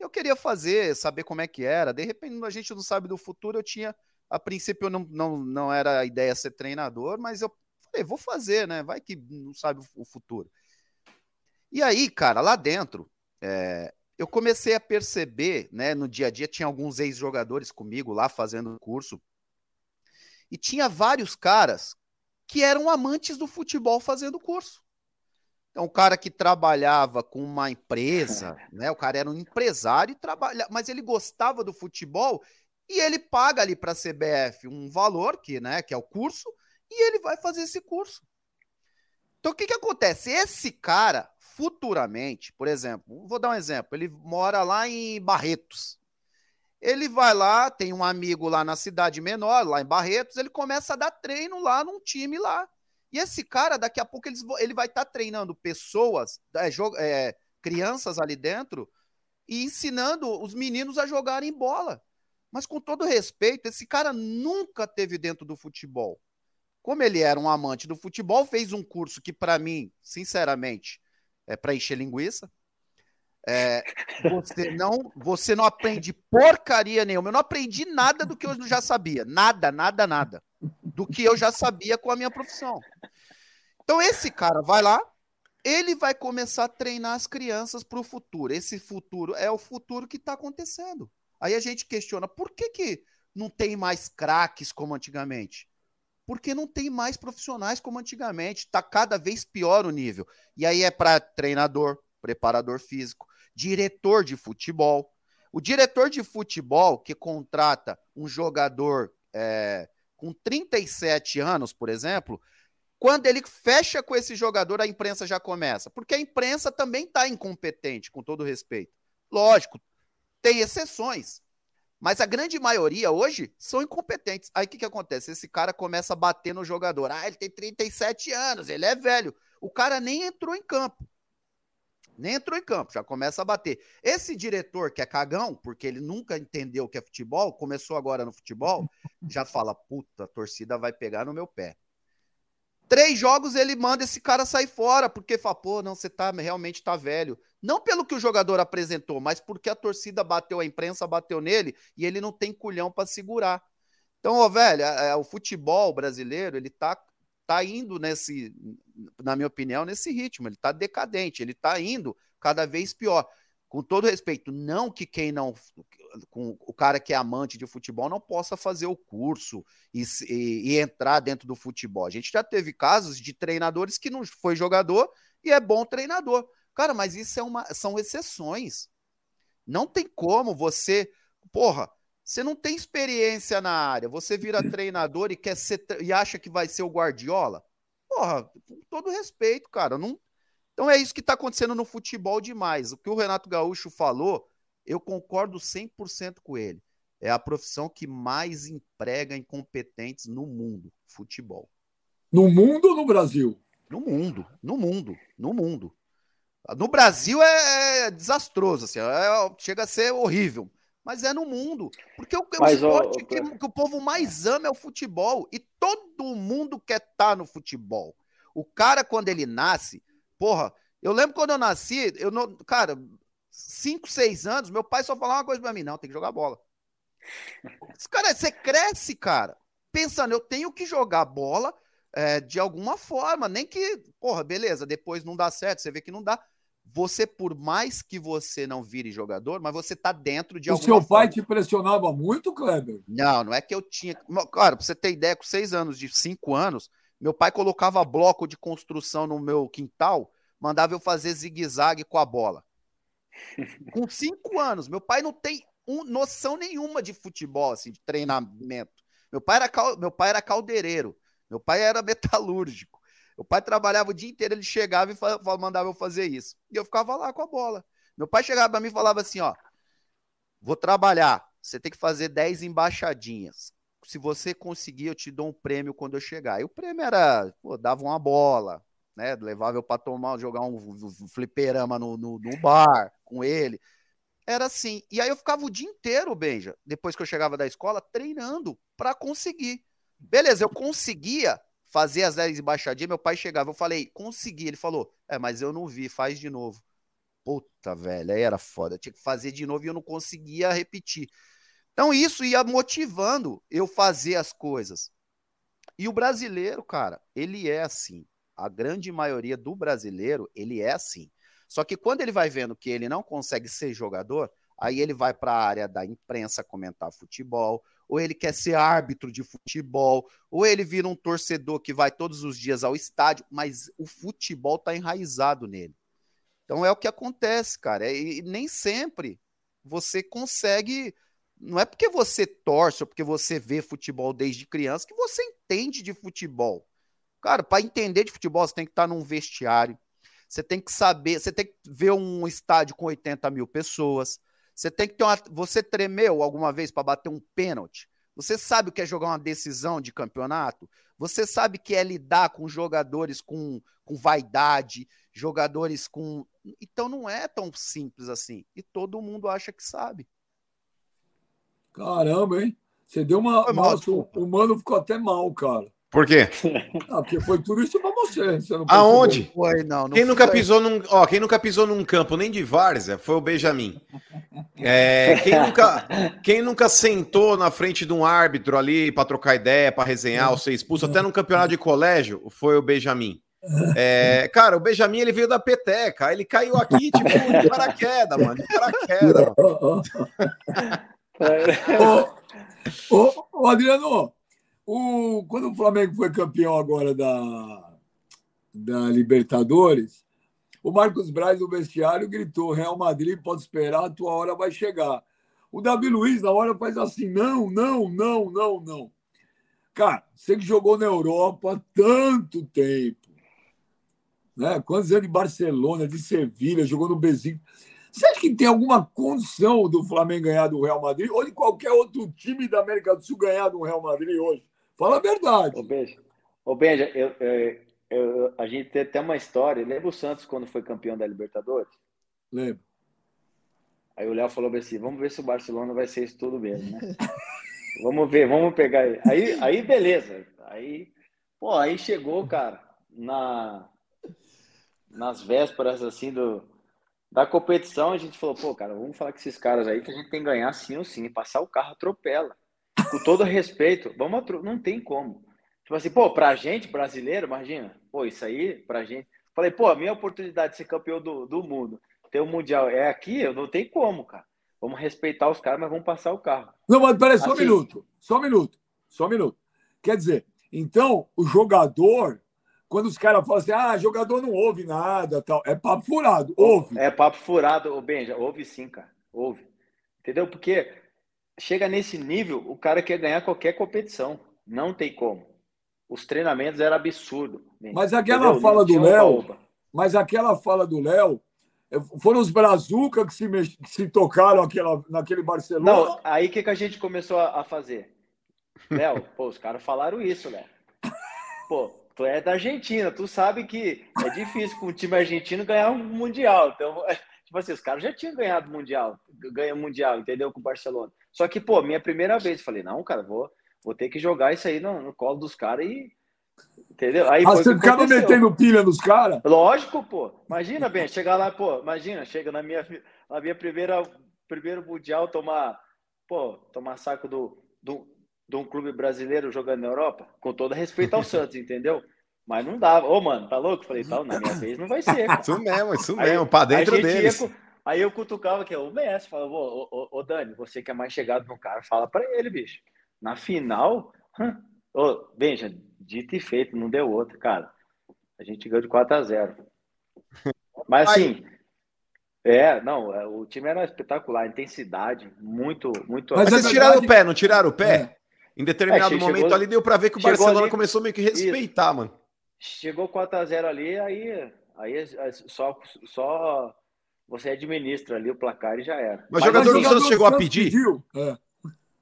Speaker 2: Eu queria fazer, saber como é que era. De repente, a gente não sabe do futuro. Eu tinha, a princípio, eu não, não, não era a ideia ser treinador, mas eu falei, vou fazer, né? Vai que não sabe o futuro. E aí, cara, lá dentro, é, eu comecei a perceber, né? No dia a dia, tinha alguns ex-jogadores comigo lá fazendo curso. E tinha vários caras que eram amantes do futebol fazendo curso. Então, o cara que trabalhava com uma empresa, [laughs] né? O cara era um empresário e trabalha, mas ele gostava do futebol e ele paga ali para a CBF um valor que, né, que é o curso, e ele vai fazer esse curso. Então o que, que acontece? Esse cara, futuramente, por exemplo, vou dar um exemplo, ele mora lá em Barretos. Ele vai lá, tem um amigo lá na cidade menor, lá em Barretos, ele começa a dar treino lá num time lá. E esse cara, daqui a pouco, ele, vai estar tá treinando pessoas, é, é, crianças ali dentro, e ensinando os meninos a jogarem bola. Mas com todo respeito, esse cara nunca teve dentro do futebol. Como ele era um amante do futebol, fez um curso que, para mim, sinceramente, é para encher linguiça. É, você não você não aprende porcaria nenhuma. Eu não aprendi nada do que eu já sabia. Nada, nada, nada. Do que eu já sabia com a minha profissão. Então, esse cara vai lá, ele vai começar a treinar as crianças para o futuro. Esse futuro é o futuro que está acontecendo. Aí a gente questiona por que, que não tem mais craques como antigamente? Porque não tem mais profissionais como antigamente. Está cada vez pior o nível. E aí é para treinador, preparador físico, diretor de futebol. O diretor de futebol que contrata um jogador é, com 37 anos, por exemplo, quando ele fecha com esse jogador, a imprensa já começa. Porque a imprensa também está incompetente, com todo respeito. Lógico, tem exceções. Mas a grande maioria hoje são incompetentes. Aí o que, que acontece? Esse cara começa a bater no jogador. Ah, ele tem 37 anos, ele é velho. O cara nem entrou em campo. Nem entrou em campo, já começa a bater. Esse diretor que é cagão, porque ele nunca entendeu o que é futebol, começou agora no futebol, já fala: puta, a torcida vai pegar no meu pé. Três jogos ele manda esse cara sair fora, porque fala, pô, não, você tá, realmente tá velho. Não pelo que o jogador apresentou, mas porque a torcida bateu, a imprensa bateu nele e ele não tem culhão para segurar. Então, ó, velho, é, é, o futebol brasileiro, ele tá, tá indo nesse, na minha opinião, nesse ritmo. Ele tá decadente, ele tá indo cada vez pior. Com todo respeito, não que quem não com o cara que é amante de futebol não possa fazer o curso e, e, e, entrar dentro do futebol. A gente já teve casos de treinadores que não foi jogador e é bom treinador. Cara, mas isso é uma, são exceções. Não tem como você, porra, você não tem experiência na área, você vira [clears throat] treinador e quer ser e acha que vai ser o Guardiola? Porra, com todo respeito, cara, não então é isso que está acontecendo no futebol demais. O que o Renato Gaúcho falou eu concordo 100% com ele. É a profissão que mais emprega incompetentes no mundo, futebol.
Speaker 1: No mundo ou no Brasil?
Speaker 2: No mundo, no mundo, no mundo. No Brasil é, é desastroso, assim, é, chega a ser horrível. Mas é no mundo. Porque o, o esporte que, que, o povo mais ama é o futebol. E todo mundo quer estar tá no futebol. O cara, quando ele nasce, porra, eu lembro quando eu nasci, eu não, cara, 5, 6 anos, meu pai só falava uma coisa pra mim: não, tem que jogar bola. Cara, você cresce, cara, pensando, eu tenho que jogar bola é, de alguma forma, nem que, porra, beleza, depois não dá certo, você vê que não dá. Você, por mais que você não vire jogador, mas você tá dentro de
Speaker 1: o alguma O seu pai te pressionava muito, Kleber?
Speaker 2: Não, não é que eu tinha. Cara, pra você ter ideia, com seis anos, de cinco anos, meu pai colocava bloco de construção no meu quintal, mandava eu fazer zigue-zague com a bola. [laughs] Com cinco anos. Meu pai não tem um, noção nenhuma de futebol, assim, de treinamento. Meu pai, era, meu pai era caldeireiro. Meu pai era [laughs] metalúrgico. Meu pai trabalhava o dia inteiro, ele chegava e mandava eu fazer isso. E eu ficava lá com a bola. Meu pai chegava para mim e falava assim: ó, vou trabalhar, você tem que fazer 10 embaixadinhas. Se você conseguir, eu te dou um prêmio quando eu chegar. E o prêmio era, pô, dava uma bola, né? Levava eu para tomar, jogar um, um fliperama no, no, no, bar com ele. Era assim. E aí eu ficava o dia inteiro, Benja, depois que eu chegava da escola, treinando para conseguir. Beleza, eu conseguia fazer as 10 embaixadinhas, meu pai chegava, eu falei, consegui. Ele falou, é, mas eu não vi, faz de novo. Puta, velho, aí era foda. Eu tinha que fazer de novo e eu não conseguia repetir. Então isso ia motivando eu fazer as coisas. E o brasileiro, cara, ele é assim a grande maioria do brasileiro, ele é assim. Só que quando ele vai vendo que ele não consegue ser jogador, aí ele vai para a área da imprensa comentar futebol, ou ele quer ser árbitro de futebol, ou ele vira um torcedor que vai todos os dias ao estádio, mas o futebol está enraizado nele. Então é o que acontece, cara. E nem sempre você consegue. Não é porque você torce ou porque você vê futebol desde criança que você entende de futebol. Cara, para entender de futebol, você tem que estar num vestiário, você tem que saber, você tem que ver um estádio com 80 mil pessoas, você tem que ter uma. Você tremeu alguma vez para bater um pênalti? Você sabe o que é jogar uma decisão de campeonato? Você sabe o que é lidar com jogadores com, com vaidade, jogadores com. Então não é tão simples assim. E todo mundo acha que sabe.
Speaker 1: Caramba, hein? Você deu uma. Foi mal, Nossa, o mano ficou até mal, cara.
Speaker 3: Por quê?
Speaker 1: Ah, porque foi tudo isso pra você. você
Speaker 3: Aonde? Foi, não, não quem, nunca pisou num, ó, quem nunca pisou num campo nem de várzea foi o Benjamin. É, quem, nunca, quem nunca sentou na frente de um árbitro ali para trocar ideia, para resenhar ou ser expulso, até num campeonato de colégio, foi o Benjamin. É, cara, o Benjamin ele veio da peteca, ele caiu aqui, tipo, de paraquedas, mano, de paraquedas. [laughs]
Speaker 1: ô, ô, ô, Adriano, o, quando o Flamengo foi campeão agora da, da Libertadores, o Marcos Braz, no vestiário, gritou: Real Madrid pode esperar, a tua hora vai chegar. O Davi Luiz, na hora, faz assim: não, não, não, não, não. Cara, você que jogou na Europa há tanto tempo, né? Quantos anos de Barcelona, de Sevilha, jogou no Besiktas. Você acha que tem alguma condição do Flamengo ganhar do Real Madrid ou de qualquer outro time da América do Sul ganhar do Real Madrid hoje? Fala a verdade.
Speaker 4: Ô, Benja, Ô, Benja eu, eu, eu, a gente tem até uma história. Lembra o Santos quando foi campeão da Libertadores?
Speaker 1: Lembro.
Speaker 4: Aí o Léo falou assim: vamos ver se o Barcelona vai ser isso tudo mesmo, né? [laughs] vamos ver, vamos pegar aí. aí. Aí, beleza. Aí, pô, aí chegou, cara, na, nas vésperas assim do, da competição, a gente falou, pô, cara, vamos falar com esses caras aí que a gente tem que ganhar sim ou sim, passar o carro atropela com todo respeito, vamos não tem como. Tipo assim, pô, pra gente brasileiro, imagina, pô, isso aí, pra gente. Falei, pô, a minha oportunidade de ser campeão do, do mundo, ter o um Mundial é aqui, eu não tem como, cara. Vamos respeitar os caras, mas vamos passar o carro.
Speaker 1: Não, mas peraí, só assim, um minuto, só um minuto, só um minuto. Quer dizer, então, o jogador, quando os caras falam assim, ah, jogador não ouve nada, tal, é papo furado, ouve.
Speaker 4: É papo furado, ô Benja, ouve sim, cara, ouve. Entendeu? Porque chega nesse nível, o cara quer ganhar qualquer competição. Não tem como. Os treinamentos eram absurdo.
Speaker 1: Mas aquela Entendeu? fala do Léo, mas aquela fala do Léo, foram os Brazuca que se, se tocaram aquela, naquele Barcelona? Não,
Speaker 4: aí o que, que a gente começou a, fazer? Léo, pô, os caras falaram isso, Léo. Pô, tu é da Argentina, tu sabe que é difícil com o time argentino ganhar um Mundial. Então, [laughs] tipo assim, os caras já tinham ganhado Mundial, ganha Mundial, entendeu? Com o Barcelona. Só que, pô, minha primeira vez, falei, não, cara, vou, vou ter que jogar isso aí no, no colo dos caras e. Entendeu? Aí
Speaker 1: ah, você ficava metendo pilha nos caras?
Speaker 4: Lógico, pô. Imagina, bem, chegar lá, pô, imagina, chega na minha, na minha primeira, primeiro mundial, tomar, pô, tomar saco do, do, de um clube brasileiro jogando na Europa, com todo respeito ao Santos, entendeu? Mas não dava. Ô, mano, tá louco? Falei, tal, na minha vez não vai ser. Cara. [laughs]
Speaker 3: Isso mesmo, isso mesmo, pra dentro deles. Ia,
Speaker 4: Aí eu cutucava que é o mestre, falava, ô, ô, ô, Dani, você que é mais chegado no cara, fala para ele, bicho. Na final, ô, veja, dito e feito, não deu outro, cara. A gente ganhou de 4 a 0 Mas assim, é, não, é, o time era espetacular, intensidade, muito, muito.
Speaker 3: Mas vocês tiraram o pé, não tiraram o pé? Em determinado é, chegou, momento ali deu para ver que o Barcelona ali, começou meio que respeitar, isso. mano.
Speaker 4: Chegou 4 a 0 ali, aí, aí só, só você administra ali o placar e já era.
Speaker 3: Mas, Mas jogador do Santos chegou a pedir? É.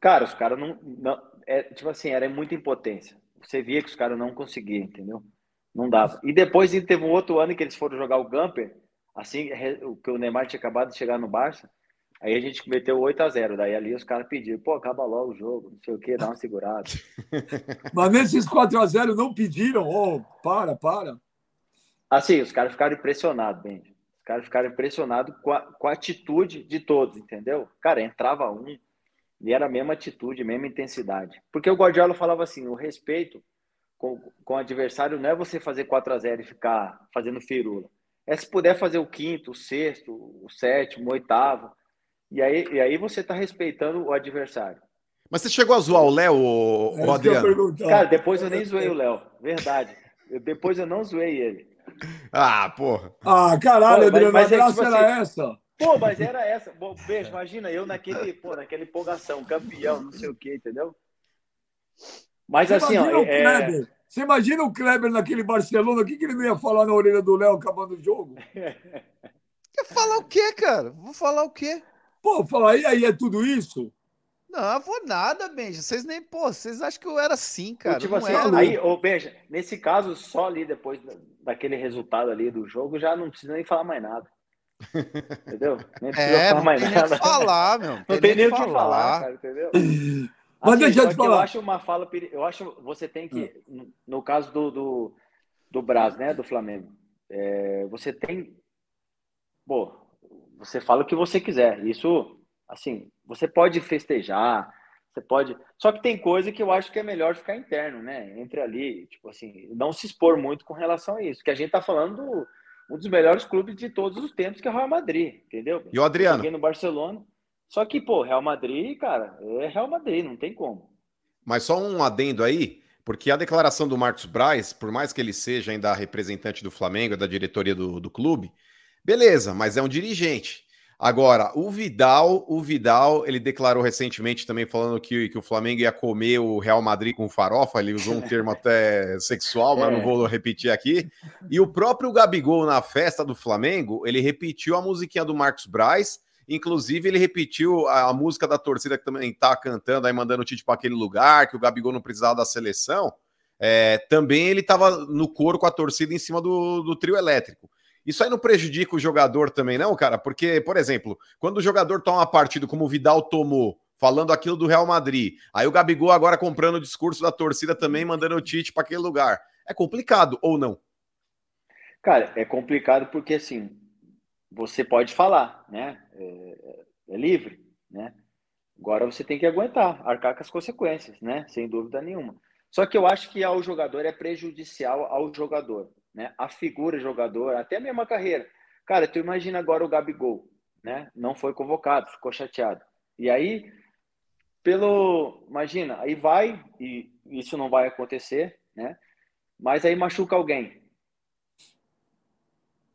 Speaker 4: Cara, os caras não, não. É, tipo assim, era muita impotência. Você via que os caras não conseguiam, entendeu? Não dava. E depois teve um outro ano que eles foram jogar o Gamper, assim, que o Neymar tinha acabado de chegar no Barça. Aí a gente meteu 8 a 0 Daí ali os caras pediram, pô, acaba logo o jogo, não sei o quê, dá uma segurada. [laughs]
Speaker 1: Mas nesses 4 a 0 não pediram, oh, para, para.
Speaker 4: Assim, os caras ficaram impressionados, Benji caras ficaram impressionados com a, com a atitude de todos, entendeu? Cara, entrava um e era a mesma atitude, a mesma intensidade. Porque o Guardiola falava assim: o respeito com, com o adversário não é você fazer 4 a 0 e ficar fazendo firula. É se puder fazer o quinto, o sexto, o sétimo, o oitavo. E aí, e aí você está respeitando o adversário.
Speaker 3: Mas você chegou a zoar o Léo, o, é Adriano?
Speaker 4: Cara, depois eu nem zoei o Léo, verdade. Eu, depois eu não zoei ele.
Speaker 3: Ah, porra.
Speaker 1: Ah, caralho, pô, Adriano, mas, mas a graça é, tipo era assim, essa.
Speaker 4: Pô, mas era essa. Bom, beijo, imagina eu naquele, pô, naquela empolgação, campeão, não sei o quê, entendeu? Mas assim, ó.
Speaker 1: O é... Kleber, Você imagina o Kleber naquele Barcelona, o que, que ele não ia falar na orelha do Léo acabando o jogo? [laughs]
Speaker 2: Quer falar o quê, cara? Vou falar o quê?
Speaker 1: Pô, falar, e aí é tudo isso?
Speaker 2: Não, vou nada, Benja. Vocês nem, pô, vocês acham que eu era assim, cara?
Speaker 4: Tipo
Speaker 2: não
Speaker 4: assim,
Speaker 2: era.
Speaker 4: aí, ô Benja, nesse caso, só ali depois da- daquele resultado ali do jogo, já não precisa nem falar mais nada. [laughs] Entendeu? Nem precisa
Speaker 2: É,
Speaker 4: falar
Speaker 2: não
Speaker 4: mais
Speaker 2: tem nem o
Speaker 4: nada.
Speaker 2: que falar, meu.
Speaker 4: Não tem nem o que falar, cara, entendeu?
Speaker 1: Mas
Speaker 4: Assim,
Speaker 1: deixa eu te
Speaker 4: que Eu
Speaker 1: falar.
Speaker 4: acho uma fala. Eu acho você tem que, no- no caso do, do, do Brás, né? Do Flamengo, é, você tem. Pô, você fala o que você quiser. Isso, assim, você pode festejar, você pode. Só que tem coisa que eu acho que é melhor ficar interno, né? Entre ali, tipo assim, não se expor muito com relação a isso. Que a gente tá falando do, um dos melhores clubes de todos os tempos, que é o Real Madrid, entendeu?
Speaker 3: E o Adriano?
Speaker 4: Joguei no Barcelona. Só que, pô, Real Madrid, cara, é Real Madrid, não tem como.
Speaker 3: Mas só um adendo aí, porque a declaração do Marcos Braz, por mais que ele seja ainda representante do Flamengo, da diretoria do, do clube, beleza, mas é um dirigente. Agora, o Vidal, o Vidal, ele declarou recentemente também falando que, que o Flamengo ia comer o Real Madrid com farofa, ele usou um [laughs] termo até sexual, mas
Speaker 4: É.
Speaker 3: não vou repetir aqui. E o próprio Gabigol, na festa do Flamengo, ele repetiu a musiquinha do Marcos Braz, inclusive ele repetiu a, a música da torcida que também tá cantando, aí mandando o Tite para aquele lugar, que o Gabigol não precisava da seleção. É, também ele estava no coro com a torcida em cima do, do trio elétrico. Isso aí não prejudica o jogador também, não, cara? Porque, por exemplo, quando o jogador toma uma partida como o Vidal tomou, falando aquilo do Real Madrid, aí o Gabigol agora comprando o discurso da torcida também, mandando o Tite para aquele lugar. É complicado ou não?
Speaker 4: Cara, é complicado porque assim, você pode falar, né? É, é livre, né? Agora você tem que aguentar, arcar com as consequências, né? Sem dúvida nenhuma. Só que eu acho que ao jogador é prejudicial ao jogador, né? A figura jogador, até a carreira. Cara, tu imagina agora o Gabigol, né? Não foi convocado, ficou chateado. E aí, pelo. Imagina, aí vai, e isso não vai acontecer, né? Mas aí machuca alguém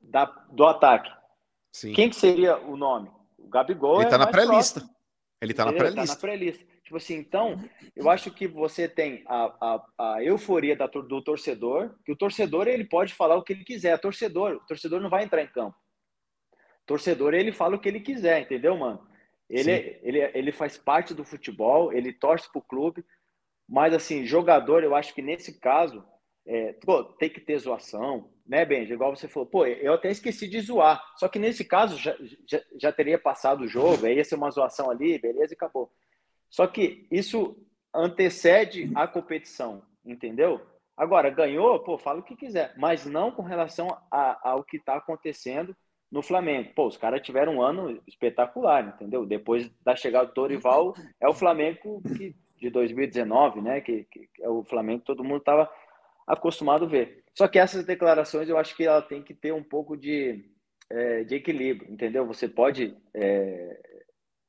Speaker 4: da, do ataque.
Speaker 3: Sim.
Speaker 4: Quem que seria o nome? O Gabigol
Speaker 3: ele
Speaker 4: é
Speaker 3: tá na pré-lista. Ele tá na?
Speaker 4: Tá
Speaker 3: pré-lista.
Speaker 4: Tipo assim, então, eu acho que você tem a, a, a euforia da, do torcedor, que o torcedor ele pode falar o que ele quiser. Torcedor, o torcedor não vai entrar em campo. Torcedor, ele fala o que ele quiser, entendeu, mano? Ele, é, ele, ele faz parte do futebol, ele torce pro clube, mas assim, jogador, eu acho que nesse caso, é, pô, tem que ter zoação, né, Benji? Igual você falou, pô, eu até esqueci de zoar. Só que nesse caso já, já, já teria passado o jogo, aí ia ser uma zoação ali, beleza, e acabou. Só que isso antecede a competição, entendeu? Agora, ganhou, pô, fala o que quiser, mas não com relação a, ao que está acontecendo no Flamengo. Pô, os caras tiveram um ano espetacular, entendeu? Depois da chegada do Dorival, é o Flamengo que, de 2019, né? Que, que é o Flamengo que todo mundo estava acostumado a ver. Só que essas declarações eu acho que ela tem que ter um pouco de, é, de equilíbrio, entendeu? Você pode é,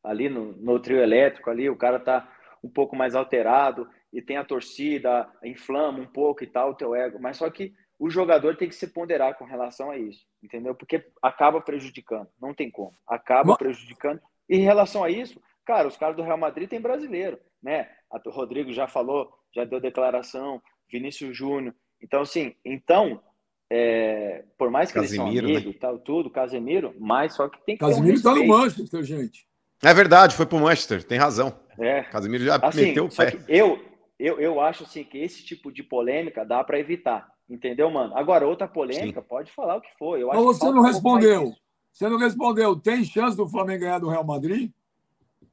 Speaker 4: ali no, no trio elétrico ali o cara tá um pouco mais alterado e tem a torcida inflama um pouco e tal o teu ego, mas só que o jogador tem que se ponderar com relação a isso, entendeu? Porque acaba prejudicando, não tem como, acaba
Speaker 1: Mas-
Speaker 4: prejudicando. E em relação a isso, cara, os caras do Real Madrid tem brasileiro, né? O Rodrigo já falou, já deu declaração, Vinícius Júnior. Então, assim, então, é, por mais que
Speaker 3: Casemiro,
Speaker 4: eles são
Speaker 3: né?
Speaker 4: amigos e tal, tudo, Casemiro, mas só que tem que
Speaker 1: Casimiro
Speaker 4: ter
Speaker 1: tá
Speaker 4: um
Speaker 1: no
Speaker 4: respeito.
Speaker 1: Manchester, gente.
Speaker 3: É verdade, foi pro Manchester, tem razão.
Speaker 4: É,
Speaker 3: Casimiro já
Speaker 4: assim,
Speaker 3: meteu o pé.
Speaker 4: eu, eu, eu acho assim que esse tipo de polêmica dá para evitar, entendeu, mano? Agora, outra polêmica, pode falar o que for. Eu
Speaker 1: Mas
Speaker 4: acho
Speaker 1: você não respondeu. Você não respondeu. Tem chance do Flamengo ganhar do Real Madrid?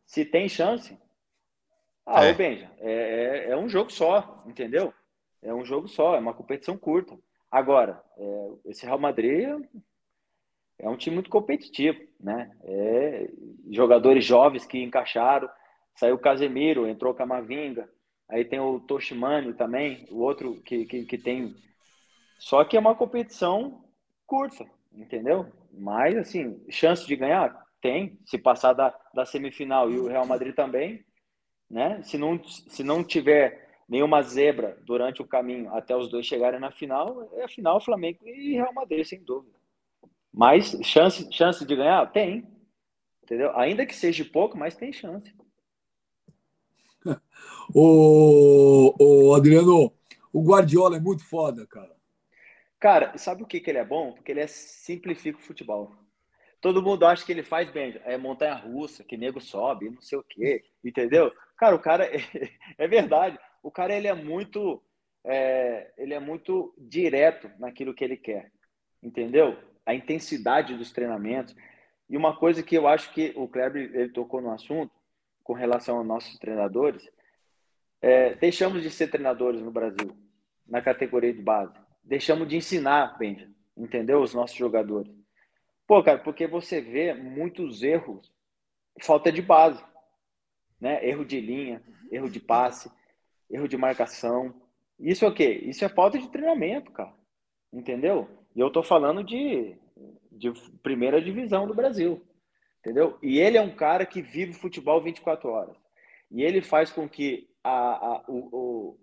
Speaker 4: Se tem chance. Ah,
Speaker 3: É.
Speaker 4: ô Benja, é, é, é um jogo só, entendeu? É um jogo só, é uma competição curta. Agora, é, esse Real Madrid é um time muito competitivo, né? É, jogadores jovens que encaixaram. Saiu o Casemiro, entrou o Camavinga. Aí tem o Toshimani também, o outro que, que, que tem. Só que é uma competição curta, entendeu? Mas, assim, chance de ganhar? Tem. Se passar da, da semifinal e o Real Madrid também, né? Se não, se não tiver nenhuma zebra durante o caminho até os dois chegarem na final, é a final Flamengo e Real Madrid, sem dúvida. Mas chance, chance de ganhar? Tem. Entendeu? Ainda que seja pouco, mas tem chance. [laughs]
Speaker 1: O, o Adriano, o Guardiola é muito foda, cara.
Speaker 4: Cara, sabe o que, que ele é bom? Porque ele é simplifica o futebol. Todo mundo acha que ele faz bem, é montanha russa, que nego sobe, não sei o quê, [laughs] entendeu? Cara, o cara é, [laughs] é verdade. O cara ele é muito é, ele é muito direto naquilo que ele quer, entendeu? A intensidade dos treinamentos. E uma coisa que eu acho que o Kleber ele tocou no assunto com relação aos nossos treinadores, é, deixamos de ser treinadores no Brasil na categoria de base. Deixamos de ensinar, Benja, entendeu? Os nossos jogadores. Pô, cara, porque você vê muitos erros, falta de base, né? Erro de linha, erro de passe, erro de marcação. Isso é o quê? Isso é falta de treinamento, cara. Entendeu? E eu tô falando de, de primeira divisão do Brasil. Entendeu? E ele é um cara que vive futebol 24 horas. E ele faz com que a, a, o,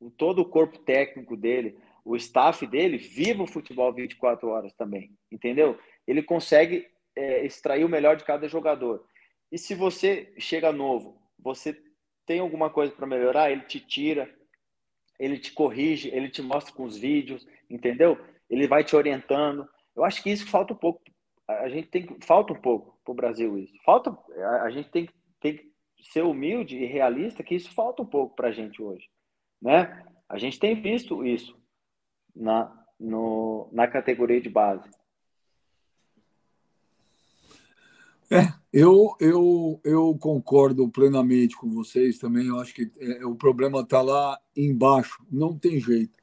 Speaker 4: o, todo o corpo técnico dele, o staff dele, viva o futebol 24 horas também. Entendeu? Ele consegue é, extrair o melhor de cada jogador. E se você chega novo, você tem alguma coisa para melhorar, ele te tira, ele te corrige, ele te mostra com os vídeos, entendeu? Ele vai te orientando. Eu acho que isso falta um pouco. A gente tem falta um pouco para o Brasil isso. Falta a, a gente tem, tem que ser humilde e realista que isso falta um pouco para a gente hoje, né? A gente tem visto isso na no, na categoria de base.
Speaker 1: É, eu, eu, eu concordo plenamente com vocês também. Eu acho que é, o problema está lá embaixo. Não tem jeito.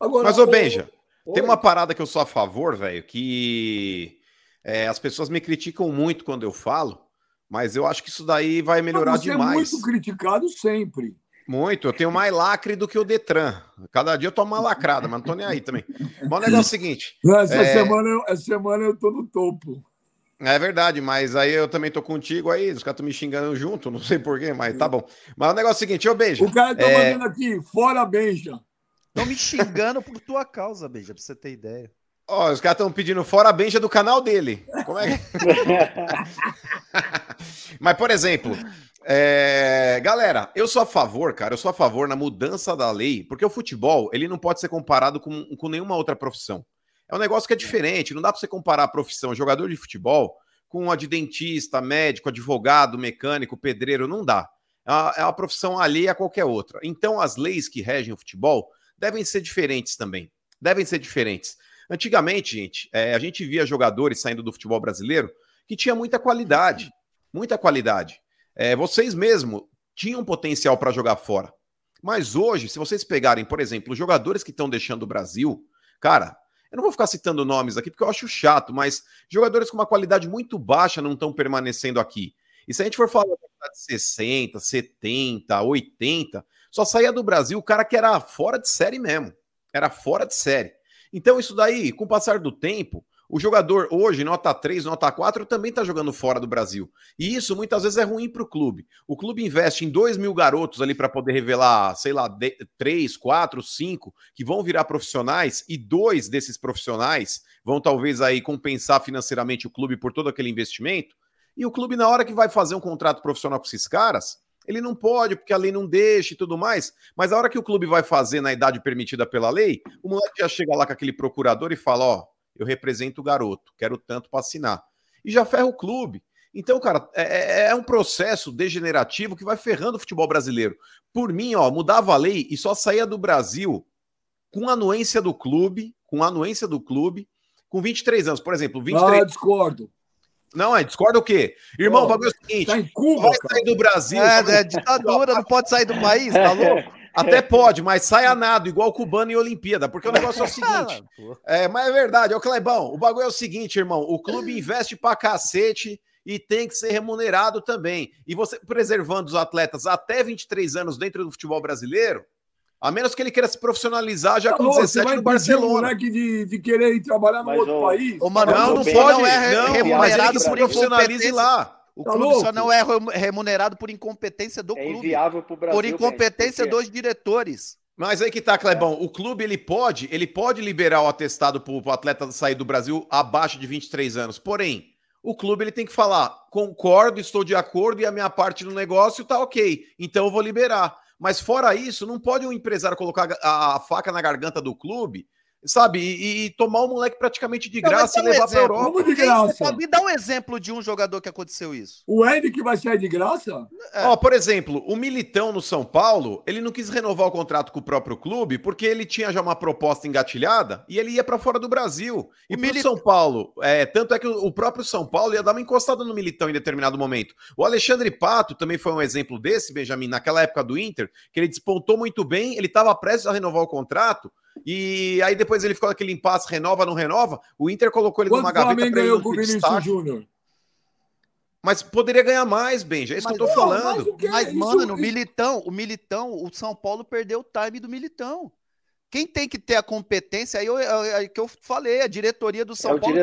Speaker 3: Agora, Mas, ô Benja, tem uma parada que eu sou a favor, velho, que é, as pessoas me criticam muito quando eu falo, mas eu acho que isso daí vai melhorar você demais.
Speaker 1: é muito criticado sempre.
Speaker 3: Muito, eu tenho mais lacre do que o Detran. Cada dia eu tomo uma lacrada, mas não tô nem aí também. Mas o negócio é o seguinte.
Speaker 1: Não, essa, é... semana, essa semana eu tô no topo.
Speaker 3: É verdade, mas aí eu também tô contigo aí, os caras estão me xingando junto, não sei porquê, mas tá bom. Mas o negócio é o seguinte, ô Beija.
Speaker 1: O cara tá é... mandando aqui, fora Beija.
Speaker 2: Estão me xingando por tua causa, Beija, pra você ter ideia.
Speaker 3: Ó, os caras estão pedindo fora a Benja do canal dele. Como é que... [laughs] mas, por exemplo, é... galera, eu sou a favor, cara, eu sou a favor na mudança da lei, porque o futebol, ele não pode ser comparado com, com nenhuma outra profissão. É um negócio que é diferente. Não dá para você comparar a profissão jogador de futebol com a de dentista, médico, advogado, mecânico, pedreiro. Não dá. É uma, é uma profissão alheia a qualquer outra. Então, as leis que regem o futebol devem ser diferentes também. Devem ser diferentes. Antigamente, gente, é, a gente via jogadores saindo do futebol brasileiro que tinha muita qualidade. Muita qualidade. É, vocês mesmo tinham potencial para jogar fora. Mas hoje, se vocês pegarem, por exemplo, os jogadores que estão deixando o Brasil, cara, eu não vou ficar citando nomes aqui porque eu acho chato, mas jogadores com uma qualidade muito baixa não estão permanecendo aqui. E se a gente for falar de 60, 70, 80, só saía do Brasil o cara que era fora de série mesmo. Era fora de série. Então, isso daí, com o passar do tempo, o jogador hoje, nota 3, nota 4, também está jogando fora do Brasil. E isso muitas vezes é ruim para o clube. O clube investe em 2 mil garotos ali para poder revelar, sei lá, 3, 4, 5, que vão virar profissionais, e dois desses profissionais vão talvez aí compensar financeiramente o clube por todo aquele investimento. E o clube, na hora que vai fazer um contrato profissional com esses caras, ele não pode, porque a lei não deixa e tudo mais. Mas a hora que o clube vai fazer na idade permitida pela lei, o moleque já chega lá com aquele procurador e fala: Ó, eu represento o garoto, quero tanto para assinar. E já ferra o clube. Então, cara, é, é, é, um processo degenerativo que vai ferrando o futebol brasileiro. Por mim, ó, mudava a lei e só saía do Brasil com anuência do clube, com anuência do clube, com 23 anos. Por exemplo, 23...
Speaker 1: Ah, discordo.
Speaker 3: Não, é, discorda o quê? Irmão, oh, o bagulho é o seguinte: tá em Cuba, vai sair do Brasil.
Speaker 2: É, é ditadura, não pode sair do país, tá louco?
Speaker 3: Até pode, mas sai a nado, igual o cubano em Olimpíada, porque o negócio é o [laughs] seguinte. é, mas é verdade, ô Clebão, o bagulho é o seguinte, irmão: o clube investe pra cacete e tem que ser remunerado também. E você preservando os atletas até 23 anos dentro do futebol brasileiro, a menos que ele queira se profissionalizar já tá com 17 no Barcelona. Um
Speaker 1: moleque de, de querer ir trabalhar no mas, outro
Speaker 3: ô,
Speaker 1: país.
Speaker 3: Ô, mano, não, não, pode, não é não, remunerado por profissionalize lá.
Speaker 2: O tá clube louco? só não é remunerado por incompetência do é clube.
Speaker 4: Inviável pro Brasil,
Speaker 2: por incompetência dos diretores.
Speaker 3: Mas aí que tá, Clebão. O clube ele pode, ele pode liberar o atestado para o atleta sair do Brasil abaixo de 23 anos. Porém, o clube ele tem que falar: concordo, estou de acordo e a minha parte no negócio tá ok. Então eu vou liberar. Mas fora isso, não pode um empresário colocar a, a faca na garganta do clube sabe? E, e, tomar o moleque praticamente de graça não, e levar um para Europa.
Speaker 1: Como de graça?
Speaker 2: Me dá um exemplo de um jogador que aconteceu isso.
Speaker 1: O Ed que vai sair de graça?
Speaker 3: É. Ó, por exemplo, o Militão no São Paulo, ele não quis renovar o contrato com o próprio clube porque ele tinha já uma proposta engatilhada e ele ia para fora do Brasil. E o Milit... São Paulo, é, tanto é que o próprio São Paulo ia dar uma encostada no Militão em determinado momento. O Alexandre Pato também foi um exemplo desse, Benjamin, naquela época do Inter, que ele despontou muito bem, ele estava prestes a renovar o contrato, e aí depois ele ficou naquele impasse, renova, não renova. O Inter colocou ele
Speaker 1: Quanto numa gaveta para ganhou com o Vinícius Júnior?
Speaker 3: Mas poderia ganhar mais, Benja. É isso mas, que eu tô não, falando.
Speaker 2: Mas, mas mano, o Militão, o Militão, o São Paulo perdeu o time do Militão. Quem tem que ter a competência, aí eu, é, é, que eu falei, a diretoria do São
Speaker 4: é
Speaker 2: Paulo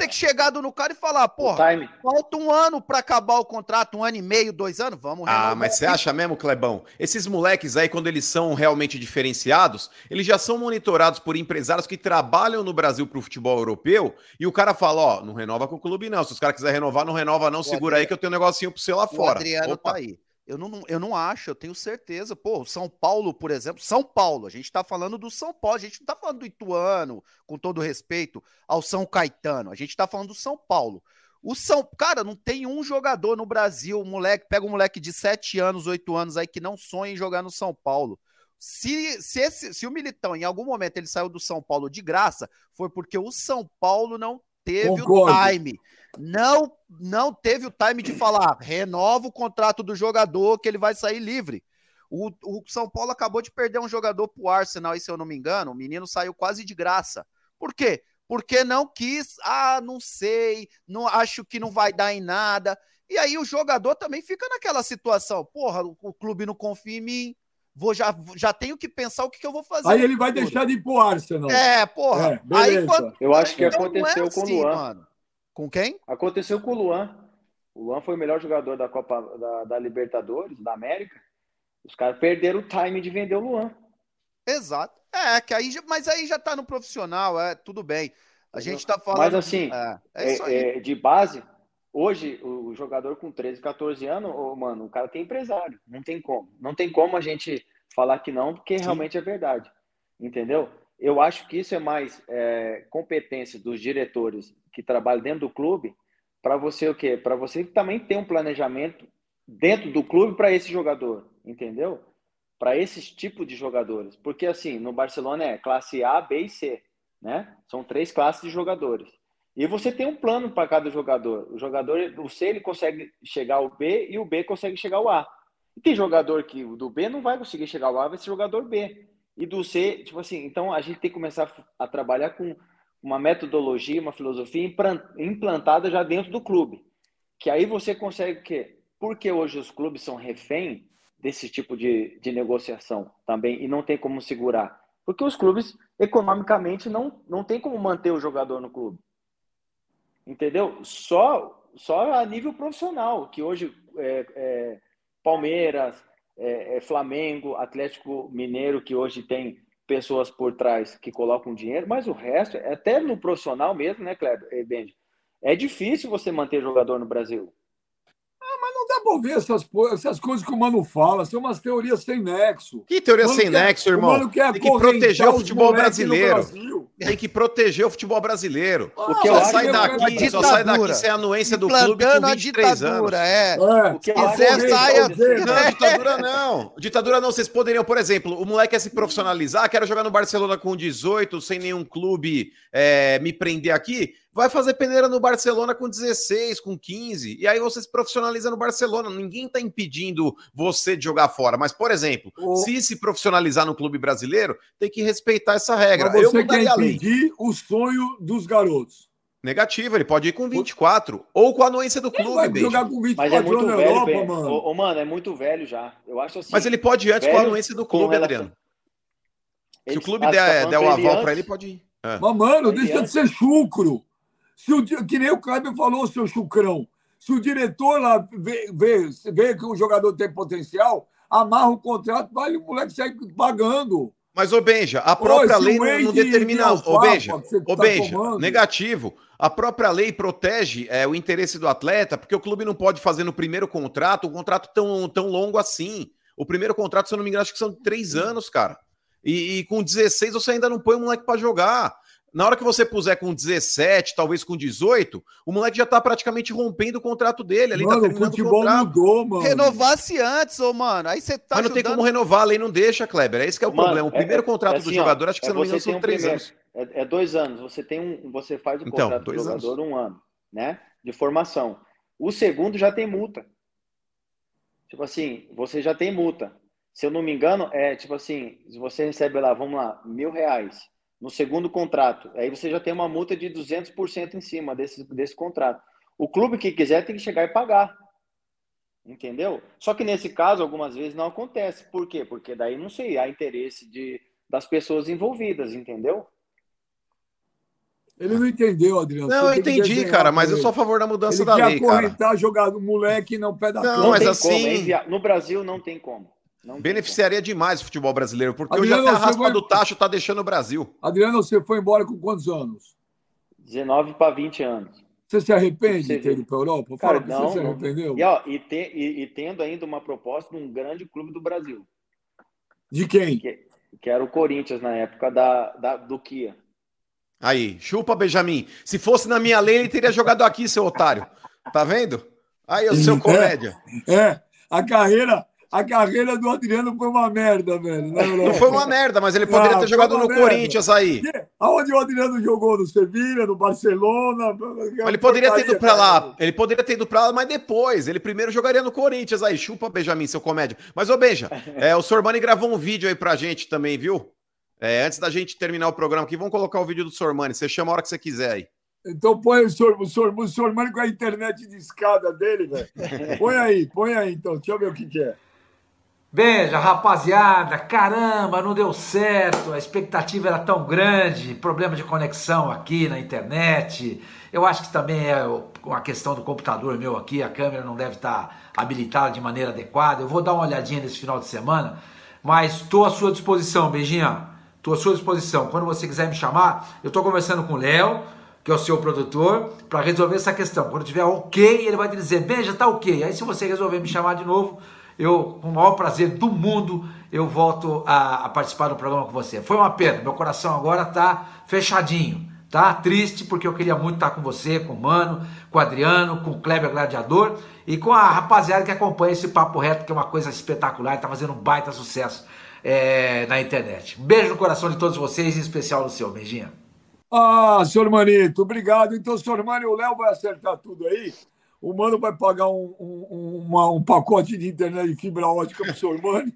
Speaker 2: ter que chegar no cara e falar, porra, falta um ano para acabar o contrato, um ano e meio, dois anos, vamos
Speaker 3: Ah, mas você acha mesmo, Clebão? Esses moleques aí, quando eles são realmente diferenciados, eles já são monitorados por empresários que trabalham no Brasil pro futebol europeu, e o cara fala, ó, não renova com o clube não, se os caras quiserem renovar, não renova não, o segura Adriano, aí que eu tenho um negocinho pro você lá fora.
Speaker 2: O Adriano Opa. tá aí. Eu não, eu não acho, eu tenho certeza. Pô, São Paulo, por exemplo, São Paulo, a gente está falando do São Paulo, a gente não está falando do Ituano, com todo respeito ao São Caetano, a gente está falando do São Paulo. O São, cara, não tem um jogador no Brasil, moleque, pega um moleque de 7 anos, 8 anos aí que não sonha em jogar no São Paulo. Se, se, esse, se o Militão, em algum momento, ele saiu do São Paulo de graça, foi porque o São Paulo não teve Concordo. o time não não teve o time de falar renova o contrato do jogador que ele vai sair livre. O, o São Paulo acabou de perder um jogador pro Arsenal, e se eu não me engano, o menino saiu quase de graça. Por quê? Porque não quis, ah, não sei, não acho que não vai dar em nada. E aí o jogador também fica naquela situação, porra, o, o clube não confia em mim, vou já, já tenho que pensar o que, que eu vou fazer.
Speaker 1: Aí ele vai deixar de ir pro Arsenal.
Speaker 2: É, porra. É, aí,
Speaker 4: quando... Eu acho que então, aconteceu é assim, com o assim, Luan. Mano.
Speaker 2: Com quem?
Speaker 4: Aconteceu com o Luan. O Luan foi o melhor jogador da Copa da, da Libertadores, da América. Os caras perderam o time de vender o Luan.
Speaker 2: Exato. É, que aí, mas aí já tá no profissional, é tudo bem. A gente tá falando.
Speaker 4: Mas assim, é, é, é, é de base, hoje o jogador com 13, 14 anos, oh, mano, o cara tem empresário. Não tem como. Não tem como a gente falar que não, porque Sim. realmente é verdade. Entendeu? Eu acho que isso é mais é, competência dos diretores que trabalha dentro do clube, para você o quê? Para você também ter um planejamento dentro do clube para esse jogador, entendeu? Para esses tipos de jogadores. Porque assim, no Barcelona é classe A, B e C, né? São três classes de jogadores. E você tem um plano para cada jogador. O jogador, o C ele consegue chegar ao B e o B consegue chegar ao A. E tem jogador que do B não vai conseguir chegar ao A, vai ser jogador B. E do C, tipo assim, então a gente tem que começar a trabalhar com uma metodologia, uma filosofia implantada já dentro do clube. Que aí você consegue o quê? Porque hoje os clubes são refém desse tipo de, de negociação também e não tem como segurar. Porque os clubes, economicamente, não, não tem como manter o jogador no clube. Entendeu? Só, só a nível profissional, que hoje é, é Palmeiras, é, é Flamengo, Atlético Mineiro, que hoje tem pessoas por trás que colocam dinheiro, mas o resto, até no profissional mesmo, né, Kleber e Benji, é difícil você manter jogador no Brasil
Speaker 1: ouvir essas, essas coisas que o Mano fala, são umas teorias sem nexo.
Speaker 3: Que teoria sem quer, nexo, irmão? Tem que proteger o futebol brasileiro. Tem que proteger o futebol brasileiro. Ah, o que só sai daqui, só sai daqui sem a anuência do clube com 23 anos.
Speaker 2: É.
Speaker 3: é. O que quiser, saia. Não, ditadura não. Ditadura não. Vocês poderiam, por exemplo, o moleque quer se profissionalizar, quero jogar no Barcelona com 18, sem nenhum clube é, me prender aqui vai fazer peneira no Barcelona com 16, com 15, e aí você se profissionaliza no Barcelona. Ninguém está impedindo você de jogar fora. Mas, por exemplo, o... se se profissionalizar no clube brasileiro, tem que respeitar essa regra.
Speaker 1: Mas você Eu quer impedir o sonho dos garotos.
Speaker 3: Negativo, ele pode ir com 24 ou com a anuência do clube, vai
Speaker 1: jogar com 24
Speaker 4: Mas é muito na velho, Europa, mano. Ô, mano, é muito velho já. Eu acho assim.
Speaker 3: Mas ele pode ir antes com a anuência do clube, Adriano. Se o clube der, der o aval para ele, pode ir.
Speaker 1: É. Mas, mano, deixa de ser chucro. Se o, que nem o Kleber falou, seu chucrão. Se o diretor lá vê, vê, vê que o jogador tem potencial, amarra o contrato, vai o moleque sair pagando.
Speaker 3: Mas, ô Benja, a própria lei não, não determina. Ô Benja, ô tá Benja negativo. A própria lei protege é, o interesse do atleta, porque o clube não pode fazer no primeiro contrato um contrato tão, tão longo assim. O primeiro contrato, se eu não me engano, acho que são três anos, cara. E, e com 16 você ainda não põe o moleque para jogar. Na hora que você puser com 17, talvez com 18, o moleque já tá praticamente rompendo o contrato dele. Ele tá
Speaker 1: mano,
Speaker 3: tá
Speaker 1: o futebol o mudou, mano.
Speaker 2: Renovasse antes, ô, mano. Aí você
Speaker 3: tá Mas não ajudando... tem como renovar, a lei não deixa, Kleber. É esse que é o mano, problema. O primeiro é, contrato é assim, do jogador, acho que é, se não me engano, são um três primeiro, anos.
Speaker 4: É, é, dois anos. Você tem um. Você faz o então, contrato do jogador anos. um ano, né? De formação. O segundo já tem multa. Tipo assim, você já tem multa. Se eu não me engano, é tipo assim, se você recebe lá, vamos lá, mil reais no segundo contrato. Aí você já tem uma multa de 200% em cima desse, desse contrato. O clube que quiser tem que chegar e pagar. Entendeu? Só que nesse caso, algumas vezes não acontece. Por quê? Porque daí, não sei, há interesse de, das pessoas envolvidas, entendeu?
Speaker 1: Ele não entendeu, Adriano.
Speaker 3: Não, eu entendi, cara, mas eu sou a favor da mudança ele da lei, cara. Ele
Speaker 1: quer jogar o moleque no pé da
Speaker 3: Não, mas assim...
Speaker 4: Como, no Brasil não tem como.
Speaker 3: Não Beneficiaria demais o futebol brasileiro, porque Adriano, hoje até a raspa foi... do tacho tá deixando o Brasil.
Speaker 1: Adriano, você foi embora com quantos anos?
Speaker 4: 19 para 20 anos.
Speaker 1: Você se arrepende de ter ido para a Europa? Cara, Fala, não, você se arrependeu.
Speaker 4: E, ó, e, te, e, e, tendo ainda uma proposta de um grande clube do Brasil.
Speaker 1: De quem?
Speaker 4: Que, que era o Corinthians na época da, da, do Kia.
Speaker 3: Aí, chupa, Benjamin. Se fosse na minha lei, ele teria jogado aqui, seu otário. Tá vendo? Aí, o seu [laughs] é, comédia.
Speaker 1: É, é a carreira a carreira do Adriano foi uma merda, velho.
Speaker 3: Não foi uma merda, mas ele poderia ah, ter jogado no merda. Corinthians aí.
Speaker 1: Aonde o Adriano jogou? No Sevilha, no Barcelona?
Speaker 3: Ele poderia ter ido pra lá. Ele poderia ter ido pra lá, mas depois. Ele primeiro jogaria no Corinthians aí. Chupa, Benjamin, seu comédia. Mas, ô, Benja, [laughs] é, o Sormani gravou um vídeo aí pra gente também, viu? É, antes da gente terminar o programa aqui, vamos colocar o vídeo do Sormani. Você chama a hora que você quiser aí.
Speaker 1: Então põe o Sor, o Sor, o Sormani com a internet de escada dele, velho. [laughs] Põe aí, põe aí então. Deixa eu ver o que, que é.
Speaker 5: Beija, rapaziada, caramba, não deu certo, a expectativa era tão grande, problema de conexão aqui na internet. Eu acho que também é uma questão do computador meu aqui, a câmera não deve estar habilitada de maneira adequada. Eu vou dar uma olhadinha nesse final de semana, mas estou à sua disposição, beijinha. Estou à sua disposição. Quando você quiser me chamar, eu estou conversando com o Léo, que é o seu produtor, para resolver essa questão. Quando tiver ok, ele vai dizer, beija, tá ok. Aí se você resolver me chamar de novo, eu, com o maior prazer do mundo, eu volto a, a participar do programa com você. Foi uma pena, meu coração agora está fechadinho, tá? Triste, porque eu queria muito estar com você, com o Mano, com o Adriano, com o Kleber Gladiador e com a rapaziada que acompanha esse Papo Reto, que é uma coisa espetacular, está fazendo um baita sucesso é, na internet. Um beijo no coração de todos vocês, em especial no seu. Beijinho.
Speaker 1: Ah, senhor Manito, obrigado. Então, senhor Mani, o Léo vai acertar tudo aí o Mano vai pagar um, um, uma, um pacote de internet de fibra ótica para o senhor Mani.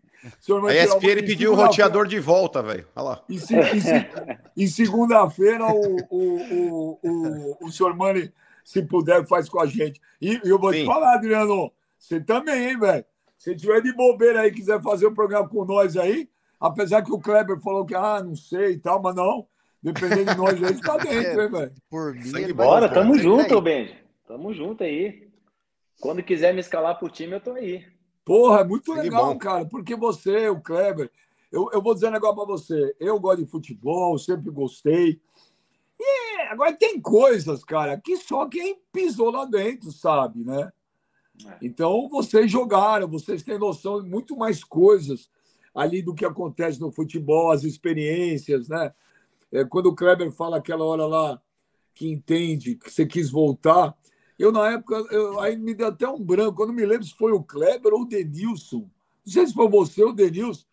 Speaker 3: A ESPN pediu o roteador de volta, velho. Olha lá.
Speaker 1: E, se, e, se, e segunda-feira o, o, o, o, o senhor Mani, se puder, faz com a gente. E eu vou Sim. te falar, Adriano, você também, hein, velho? Se tiver de bobeira aí, quiser fazer um programa com nós aí, apesar que o Kleber falou que, ah, não sei e tal, mas não, dependendo de nós, a gente tá [laughs] dentro, hein, velho?
Speaker 4: Por mim, bora, tamo junto, Benji. Tamo junto aí. Quando quiser me escalar pro time, eu tô aí.
Speaker 1: Porra, é muito legal, bom. cara, porque você, o Kleber, eu, eu vou dizer um negócio pra você. Eu gosto de futebol, sempre gostei. E agora tem coisas, cara, que só quem pisou lá dentro sabe, né? É. Então, vocês jogaram, vocês têm noção de muito mais coisas ali do que acontece no futebol, as experiências, né? É, quando o Kleber fala aquela hora lá que entende que você quis voltar, eu, na época, eu, aí me deu até um branco. Eu não me lembro se foi o Kleber ou o Denilson. Não sei se foi você ou o Denilson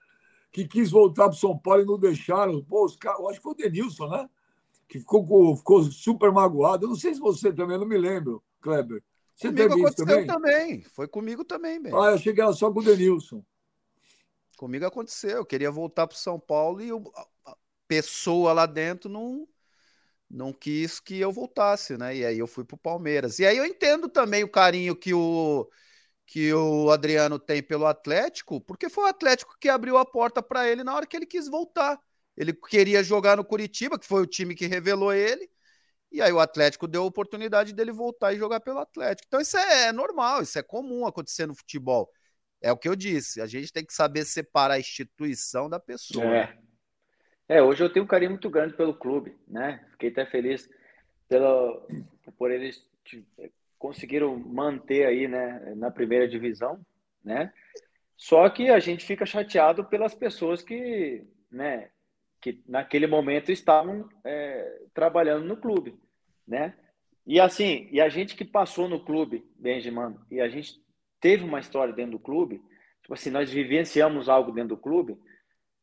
Speaker 1: que quis voltar para São Paulo e não deixaram. Pô, os caras, eu acho que foi o Denilson, né? Que ficou, ficou super magoado. Eu não sei se você também, eu não me lembro, Kleber. Você
Speaker 2: comigo teve isso também? também? Foi comigo também, bem.
Speaker 1: Ah, eu cheguei só com o Denilson.
Speaker 2: Comigo aconteceu. Eu queria voltar para São Paulo e a pessoa lá dentro não não quis que eu voltasse, né? E aí eu fui pro Palmeiras. E aí eu entendo também o carinho que o que o Adriano tem pelo Atlético, porque foi o Atlético que abriu a porta para ele na hora que ele quis voltar. Ele queria jogar no Curitiba, que foi o time que revelou ele, e aí o Atlético deu a oportunidade dele voltar e jogar pelo Atlético. Então isso é normal, isso é comum acontecer no futebol. É o que eu disse, a gente tem que saber separar a instituição da pessoa. É.
Speaker 4: É, hoje eu tenho um carinho muito grande pelo clube, né? Fiquei até feliz pelo, por eles conseguiram manter aí, né, na primeira divisão, né? Só que a gente fica chateado pelas pessoas que, né, que naquele momento estavam é, trabalhando no clube, né? E assim, e a gente que passou no clube, Benjamin, e a gente teve uma história dentro do clube, tipo assim, nós vivenciamos algo dentro do clube.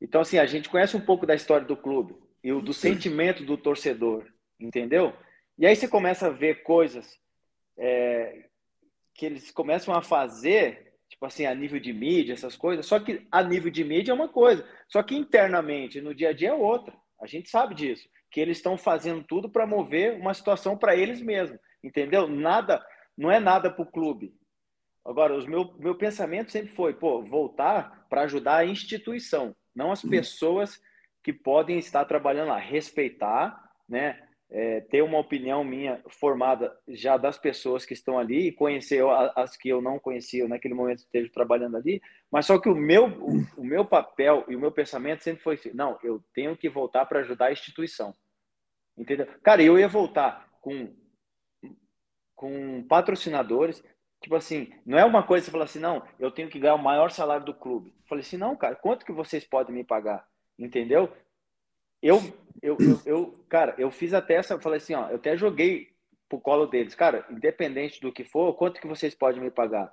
Speaker 4: Então assim, a gente conhece um pouco da história do clube e o do sentimento do torcedor, entendeu? E aí você começa a ver coisas é, que eles começam a fazer tipo assim, a nível de mídia, essas coisas. Só que a nível de mídia é uma coisa, só que internamente, no dia a dia é outra. A gente sabe disso, que eles estão fazendo tudo para mover uma situação para eles mesmos, entendeu? Nada, não é nada para o clube. Agora, o meu, meu pensamento sempre foi, pô, voltar para ajudar a instituição, não as pessoas que podem estar trabalhando lá, respeitar, né? é, ter uma opinião minha formada já das pessoas que estão ali e conhecer as que eu não conhecia naquele momento esteja trabalhando ali, mas só que o meu, o, o, meu papel e o meu pensamento sempre foi assim, não, eu tenho que voltar para ajudar a instituição. Entendeu? Cara, eu ia voltar com com patrocinadores, tipo assim, não é uma coisa você fala assim, não, eu tenho que ganhar o maior salário do clube. Eu falei assim, não, cara, quanto que vocês podem me pagar? Entendeu? Eu eu, eu, eu, cara, eu fiz até essa, eu falei assim, ó, eu até joguei pro colo deles, cara, independente do que for, quanto que vocês podem me pagar?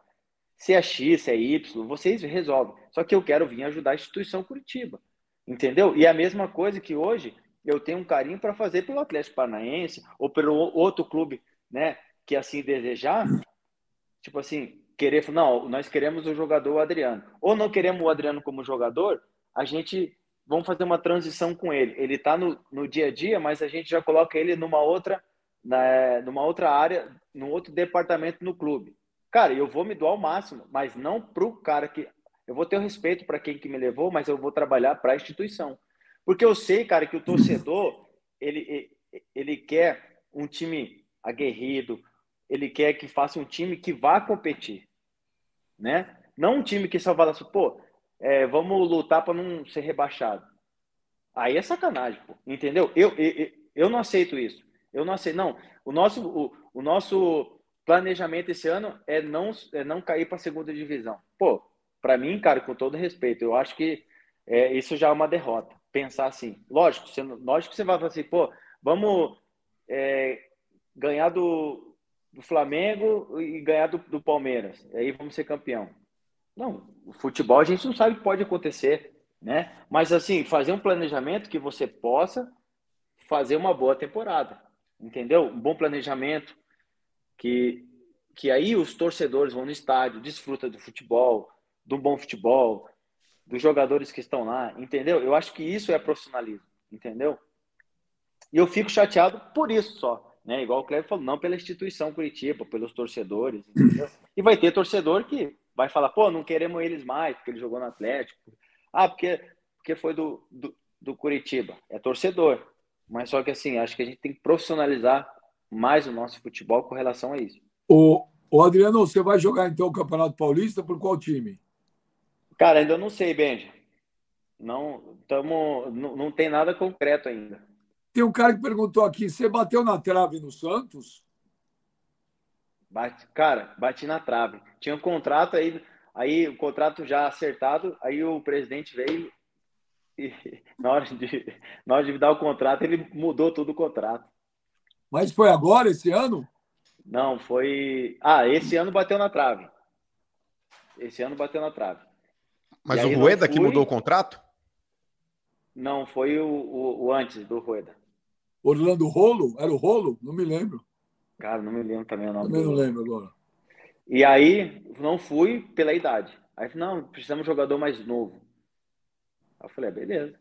Speaker 4: Se é X, se é Y, vocês resolvem. Só que eu quero vir ajudar a instituição Curitiba, entendeu? E é a mesma coisa que hoje eu tenho um carinho para fazer pelo Atlético Paranaense ou pelo outro clube, né, que assim desejar, tipo assim, querer, não, nós queremos o jogador Adriano. Ou não queremos o Adriano como jogador, a gente vamos fazer uma transição com ele. Ele está no, no dia a dia, mas a gente já coloca ele numa outra, na, numa outra área, num outro departamento no clube. Cara, eu vou me doar ao máximo, mas não para o cara que. Eu vou ter o respeito para quem que me levou, mas eu vou trabalhar para a instituição. Porque eu sei, cara, que o torcedor, ele, ele quer um time aguerrido, ele quer que faça um time que vá competir, né? Não um time que só fala assim, pô, é, vamos lutar para não ser rebaixado. Aí é sacanagem, pô, entendeu? Eu, eu, eu não aceito isso. Eu não aceito. Não, o nosso, o, o nosso planejamento esse ano é não, é não cair para a segunda divisão. Pô, para mim, cara, com todo respeito, eu acho que é, isso já é uma derrota. Pensar assim. Lógico, você, lógico que você vai falar assim, pô, vamos é, ganhar do, do Flamengo e ganhar do, do Palmeiras. Aí vamos ser campeão. Não, o futebol a gente não sabe o que pode acontecer, né? Mas assim, fazer um planejamento que você possa fazer uma boa temporada, entendeu? Um bom planejamento que que aí os torcedores vão no estádio, desfruta do futebol, do bom futebol, dos jogadores que estão lá, entendeu? Eu acho que isso é profissionalismo, entendeu? E eu fico chateado por isso só, né? Igual o Cleber falou, não pela instituição Curitiba, pelos torcedores, entendeu? E vai ter torcedor que vai falar, pô, não queremos eles mais, porque ele jogou no Atlético. Ah, porque, porque foi do, do, do Curitiba. É torcedor. Mas só que assim, acho que a gente tem que profissionalizar mais o nosso futebol com relação a isso.
Speaker 1: O, o Adriano, você vai jogar então o Campeonato Paulista por qual time?
Speaker 4: Cara, ainda não sei, Benji. Não, tamo, não, não tem nada concreto ainda.
Speaker 1: Tem um cara que perguntou aqui: você bateu na trave no Santos?
Speaker 4: Bate, cara, bati na trave. Tinha um contrato aí, aí o contrato já acertado, aí o presidente veio e [laughs] na hora de, na hora de dar o contrato, ele mudou todo o contrato.
Speaker 1: Mas foi agora, esse ano?
Speaker 4: Não, foi. Ah, esse ano bateu na trave. Esse ano bateu na trave.
Speaker 3: Mas o Rueda fui... que mudou o contrato?
Speaker 4: Não, foi o, o, o antes do Rueda.
Speaker 1: Orlando Rolo? Era o Rolo? Não me lembro.
Speaker 4: Cara, não me lembro também o nome.
Speaker 1: Também não lembro agora.
Speaker 4: E aí, não fui pela idade. Aí, não, precisamos de um jogador mais novo. Aí eu falei, ah, beleza.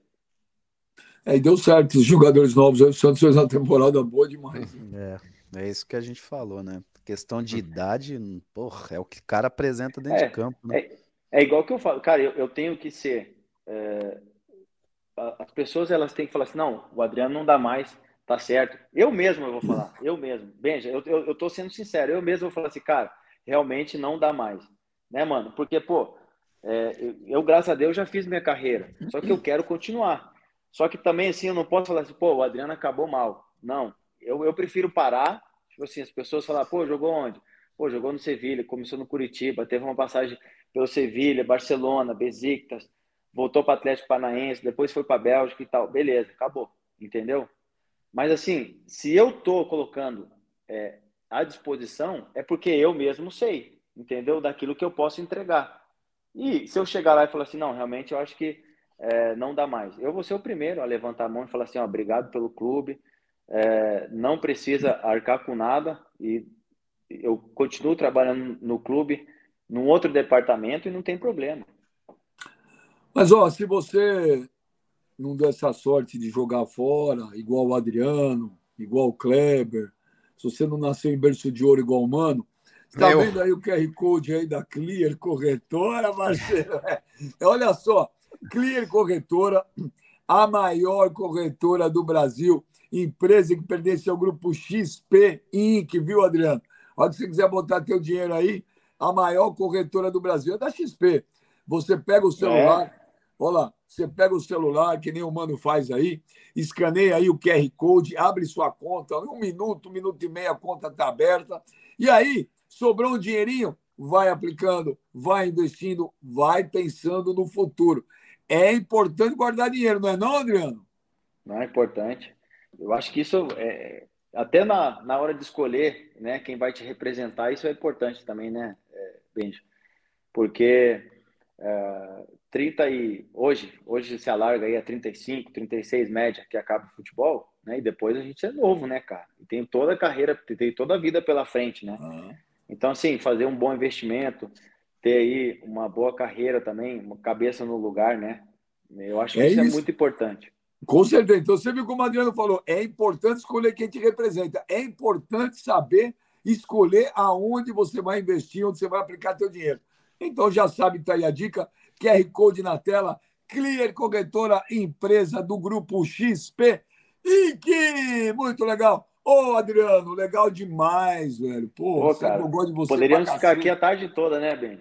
Speaker 1: É, e deu certo. Os jogadores novos, o Santos fez uma temporada boa demais. [laughs]
Speaker 2: É, é isso que a gente falou, né? Questão de idade, porra, é o que o cara apresenta dentro é, de campo, né?
Speaker 4: É, é, igual que eu falo, cara, eu, eu tenho que ser. É, as pessoas elas têm que falar assim, não, o Adriano não dá mais Tá certo. Eu mesmo eu vou falar, eu mesmo. Benja, eu, eu, eu tô sendo sincero, eu mesmo vou falar assim, cara, realmente não dá mais. Né, mano? Porque, pô, é, eu, graças a Deus, já fiz minha carreira. Só que eu quero continuar. Só que também, assim, eu não posso falar assim, pô, o Adriano acabou mal. Não. Eu, eu prefiro parar, tipo assim, as pessoas falar, pô, jogou onde? Pô, jogou no Sevilha, começou no Curitiba, teve uma passagem pelo Sevilha, Barcelona, Besiktas, voltou para Atlético Paranaense, depois foi para Bélgica e tal. Beleza, acabou, entendeu? Mas assim, se eu tô colocando é, à disposição, é porque eu mesmo sei, entendeu? Daquilo que eu posso entregar. E se eu chegar lá e falar assim, não, realmente eu acho que é, não dá mais. Eu vou ser o primeiro a levantar a mão e falar assim, ó, obrigado pelo clube, é, não precisa arcar com nada e eu continuo trabalhando no clube, num outro departamento e não tem problema.
Speaker 1: Mas, ó, se você não der essa sorte de jogar fora, igual o Adriano, igual o Kleber, se você não nasceu em berço de ouro igual o Mano, Está vendo aí o QR Code aí da Clear Corretora, Marcelo? [laughs] É, olha só, Clear Corretora, a maior corretora do Brasil, empresa que pertence ao grupo XP Inc., viu, Adriano? Olha, se você quiser botar teu dinheiro aí, a maior corretora do Brasil é da XP. Você pega o celular, é. Olha lá, você pega o celular, que nem o mano faz aí, escaneia aí o QR Code, abre sua conta, um minuto, um minuto e meio a conta está aberta, e aí sobrou um dinheirinho, vai aplicando, vai investindo, vai pensando no futuro. É importante guardar dinheiro, não é não, Adriano?
Speaker 4: Não é importante. Eu acho que isso é, até na, na hora de escolher né, quem vai te representar, isso é importante também, né, é, Benjo? Porque é, 30 e hoje, hoje se alarga aí a 35, 36 média que acaba o futebol, né? E depois a gente é novo, né, cara? E tem toda a carreira, tem toda a vida pela frente, né? Uhum. Então, assim, fazer um bom investimento, ter aí uma boa carreira também, uma cabeça no lugar, né? Eu acho que é isso, é isso, é muito importante.
Speaker 1: Com certeza. Então, você viu como o Adriano falou, é importante escolher quem te representa. É importante saber escolher aonde você vai investir, onde você vai aplicar seu dinheiro. Então, já sabe, tá aí a dica. QR Code na tela. Clear Corretora, empresa do Grupo XP. E que muito legal. Ô, Adriano, legal demais, velho. Pô, Pô cara,
Speaker 4: eu gosto de você. Poderíamos ficar aqui a tarde toda, né, Ben?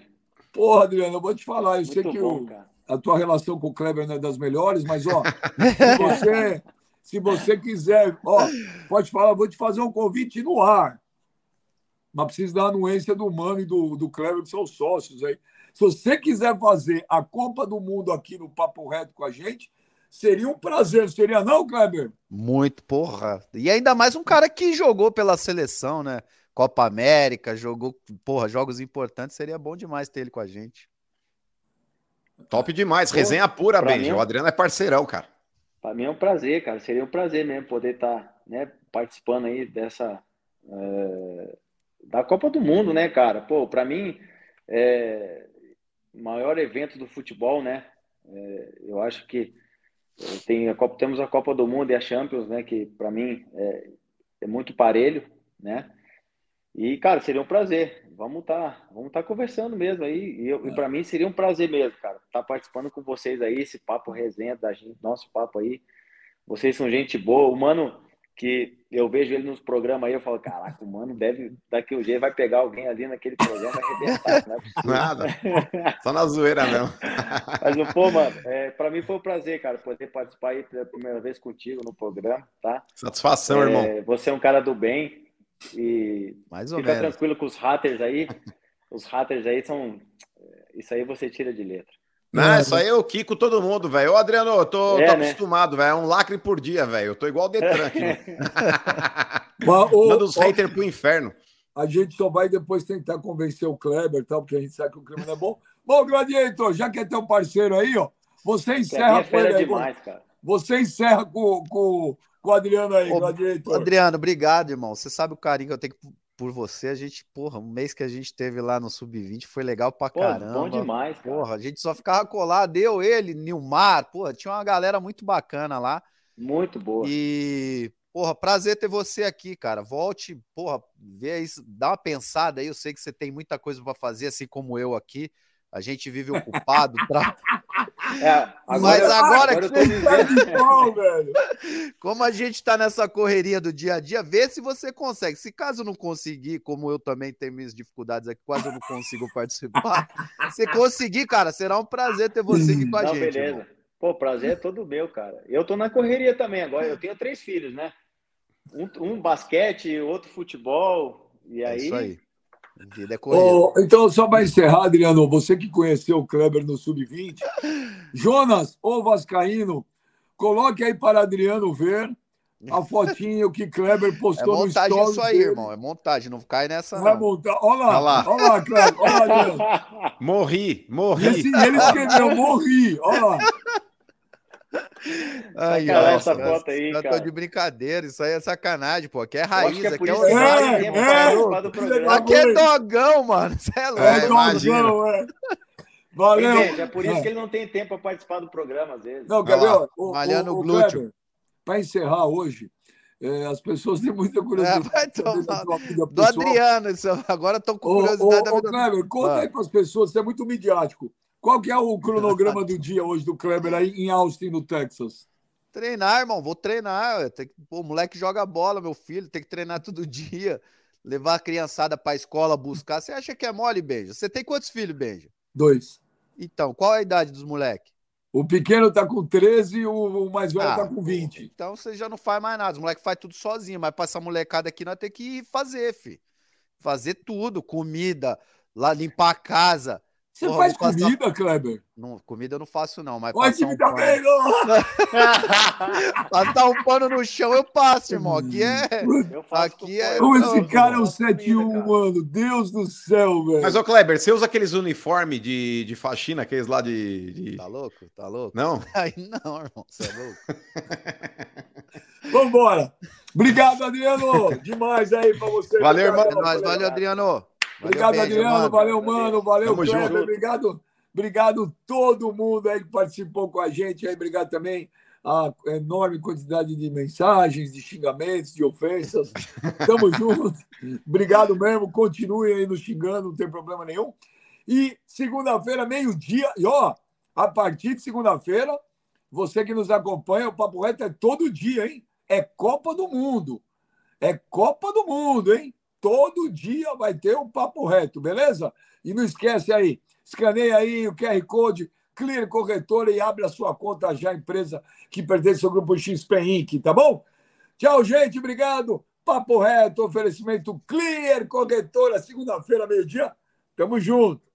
Speaker 1: Pô, Adriano, eu vou te falar. Eu Muito sei que bom, o, a tua relação com o Kleber não é das melhores, mas, ó, se você, [laughs] se você quiser, ó, pode falar, vou te fazer um convite no ar. Mas precisa da anuência do Mano e do, do Kleber, que são sócios aí. Se você quiser fazer a Copa do Mundo aqui no Papo Reto com a gente, Seria um prazer, seria não, Kleber?
Speaker 2: Muito, porra. E ainda mais um cara que jogou pela seleção, né? Copa América, jogou, porra, jogos importantes, seria bom demais ter ele com a gente.
Speaker 3: Top demais, Pô, resenha pura, Benji. É... O Adriano é parceirão, cara.
Speaker 4: Para mim é um prazer, cara. Seria um prazer mesmo poder estar tá, né, participando aí dessa. É... da Copa do Mundo, né, cara? Pô, para mim, é... maior evento do futebol, né? É... eu acho que tem a Copa, temos a Copa do Mundo e a Champions, né? Que para mim é, é, muito parelho, né? E cara, seria um prazer. Vamos estar, tá, vamos estar tá conversando mesmo aí. E, é. e para mim seria um prazer mesmo, cara, estar tá participando com vocês aí, esse papo resenha da gente, nosso papo aí. Vocês são gente boa. O mano que eu vejo ele nos programas aí, eu falo, caraca, o mano deve, daqui o jeito vai pegar alguém ali naquele programa e arrebentar, não é
Speaker 3: Nada, [laughs] só na zoeira mesmo.
Speaker 4: Mas, pô, mano, é, pra mim foi um prazer, cara, poder participar aí pela primeira vez contigo no programa, tá?
Speaker 3: Satisfação, é, irmão.
Speaker 4: Você é um cara do bem e
Speaker 2: Mais ou
Speaker 4: fica
Speaker 2: menos.
Speaker 4: tranquilo com os haters aí, os haters aí são, isso aí você tira de letra.
Speaker 3: Não, isso aí eu quico todo mundo, velho. Ô, Adriano, eu tô, é, tô né? acostumado, velho. É um lacre por dia, velho. Eu tô igual o Detran aqui. [laughs] Manda os haters pro inferno.
Speaker 1: A gente só vai depois tentar convencer o Kleber, tal, porque a gente sabe que o Kleber não é bom. Bom, Gladiator, já que é teu parceiro aí, ó, você encerra
Speaker 4: com ele aí. Demais, cara.
Speaker 1: Você encerra com, com, com o Adriano aí, Ô, Gladiator.
Speaker 2: Adriano, obrigado, irmão. Você sabe o carinho que eu tenho por você. A gente, porra, um mês que a gente teve lá no Sub-20 foi legal pra Pô, caramba.
Speaker 4: Bom demais,
Speaker 2: cara. Porra, a gente só ficava colado, eu, ele, Nilmar, porra, tinha uma galera muito bacana lá.
Speaker 4: Muito boa.
Speaker 2: E, porra, prazer ter você aqui, cara. Volte, porra, vê isso, dá uma pensada aí. Eu sei que você tem muita coisa para fazer, assim como eu aqui. A gente vive ocupado. [laughs] Tra...
Speaker 4: É, agora, Mas agora,
Speaker 2: agora que bom, velho. Como a gente está nessa correria do dia a dia, vê se você consegue. Se caso não conseguir, como eu também tenho minhas dificuldades aqui, quase eu não consigo participar. [laughs] se conseguir, cara, será um prazer ter você aqui com a não, gente. Beleza. Irmão.
Speaker 4: Pô, prazer é todo meu, cara. Eu tô na correria também agora. Eu tenho três filhos, né? Um, um basquete, outro futebol. E aí, é
Speaker 2: isso aí.
Speaker 1: Vida é oh, então, só para encerrar, Adriano, você que conheceu o Kleber no Sub-20, Jonas, ou Vascaíno, coloque aí para Adriano ver a fotinho que Kleber [laughs] postou
Speaker 2: é montagem no story. isso aí, dele. irmão. É montagem, não cai nessa.
Speaker 1: Não. É monta... Olha lá, olha lá, olha lá, Kleber, olha lá, [laughs]
Speaker 3: Morri, morri.
Speaker 1: Esse, ele escreveu, morri, olha lá. [laughs]
Speaker 2: Ai, essa foto aí, cara. Eu tô de brincadeira, isso aí é sacanagem, pô. Aqui é raiz, é aqui é,
Speaker 1: é, é,
Speaker 2: Aqui é dogão, mano. Você é louco. É,
Speaker 4: dogão, é. Valeu. é por isso que ele não tem tempo para participar do programa, às vezes.
Speaker 1: Não, Gabriel, malhando o, glúteo para encerrar hoje, é, as pessoas têm muita curiosidade. É, vai tomar.
Speaker 2: Do Adriano, isso, agora estou com curiosidade.
Speaker 1: Ô, ô, ô Kleber, conta ah. aí para as pessoas, você é muito midiático. Qual que é o cronograma do dia hoje do Kleber aí em Austin, no Texas?
Speaker 2: Treinar, irmão, vou treinar. Tem que, pô, o moleque joga bola, meu filho, tem que treinar [laughs] todo dia. Levar a criançada para a escola buscar. Você acha que é mole, Benja? Você tem quantos filhos, Benja?
Speaker 1: Dois.
Speaker 2: Então, qual é a idade dos moleques?
Speaker 1: O pequeno tá com 13 e o mais velho ah, tá com 20.
Speaker 2: Então você já não faz mais nada. Os moleques faz tudo sozinho, mas para essa molecada aqui nós temos que fazer, fi. Fazer tudo, comida, lá limpar a casa.
Speaker 1: Você Porra, faz comida, passar... Kleber?
Speaker 2: Não, comida eu não faço, não. Mas
Speaker 1: Pode me um também, não!
Speaker 2: passar um pano no chão eu passo, irmão. Aqui é. Aqui é.
Speaker 1: Como esse cara é um 7-1, mano. Deus do céu, velho.
Speaker 3: Mas, ô, Kleber, você usa aqueles uniformes de, de faxina, aqueles lá de, de.
Speaker 2: Tá louco? Tá louco?
Speaker 3: Não? [laughs]
Speaker 2: Aí não, irmão. Você é louco.
Speaker 1: Vambora. Obrigado, Adriano. [laughs] Demais aí pra você.
Speaker 2: Valeu, irmão. É valeu, Adriano.
Speaker 1: Obrigado, beijo, Adriano. Mano. Valeu, mano. Valeu, Kleber. Obrigado. Obrigado todo mundo aí que participou com a gente. Aí, obrigado também a enorme quantidade de mensagens, de xingamentos, de ofensas. [laughs] Tamo junto. Obrigado mesmo. Continue aí nos xingando, não tem problema nenhum. E segunda-feira, meio-dia. E ó, a partir de segunda-feira, você que nos acompanha, o Papo Reto é todo dia, hein? É Copa do Mundo. É Copa do Mundo, hein? Todo dia vai ter um papo reto, beleza? E não esquece aí, escaneia aí o QR Code, Clear Corretora e abre a sua conta já, empresa que pertence ao grupo XP Inc., tá bom? Tchau, gente, obrigado. Papo reto, oferecimento Clear Corretora, segunda-feira, meio-dia. Tamo junto.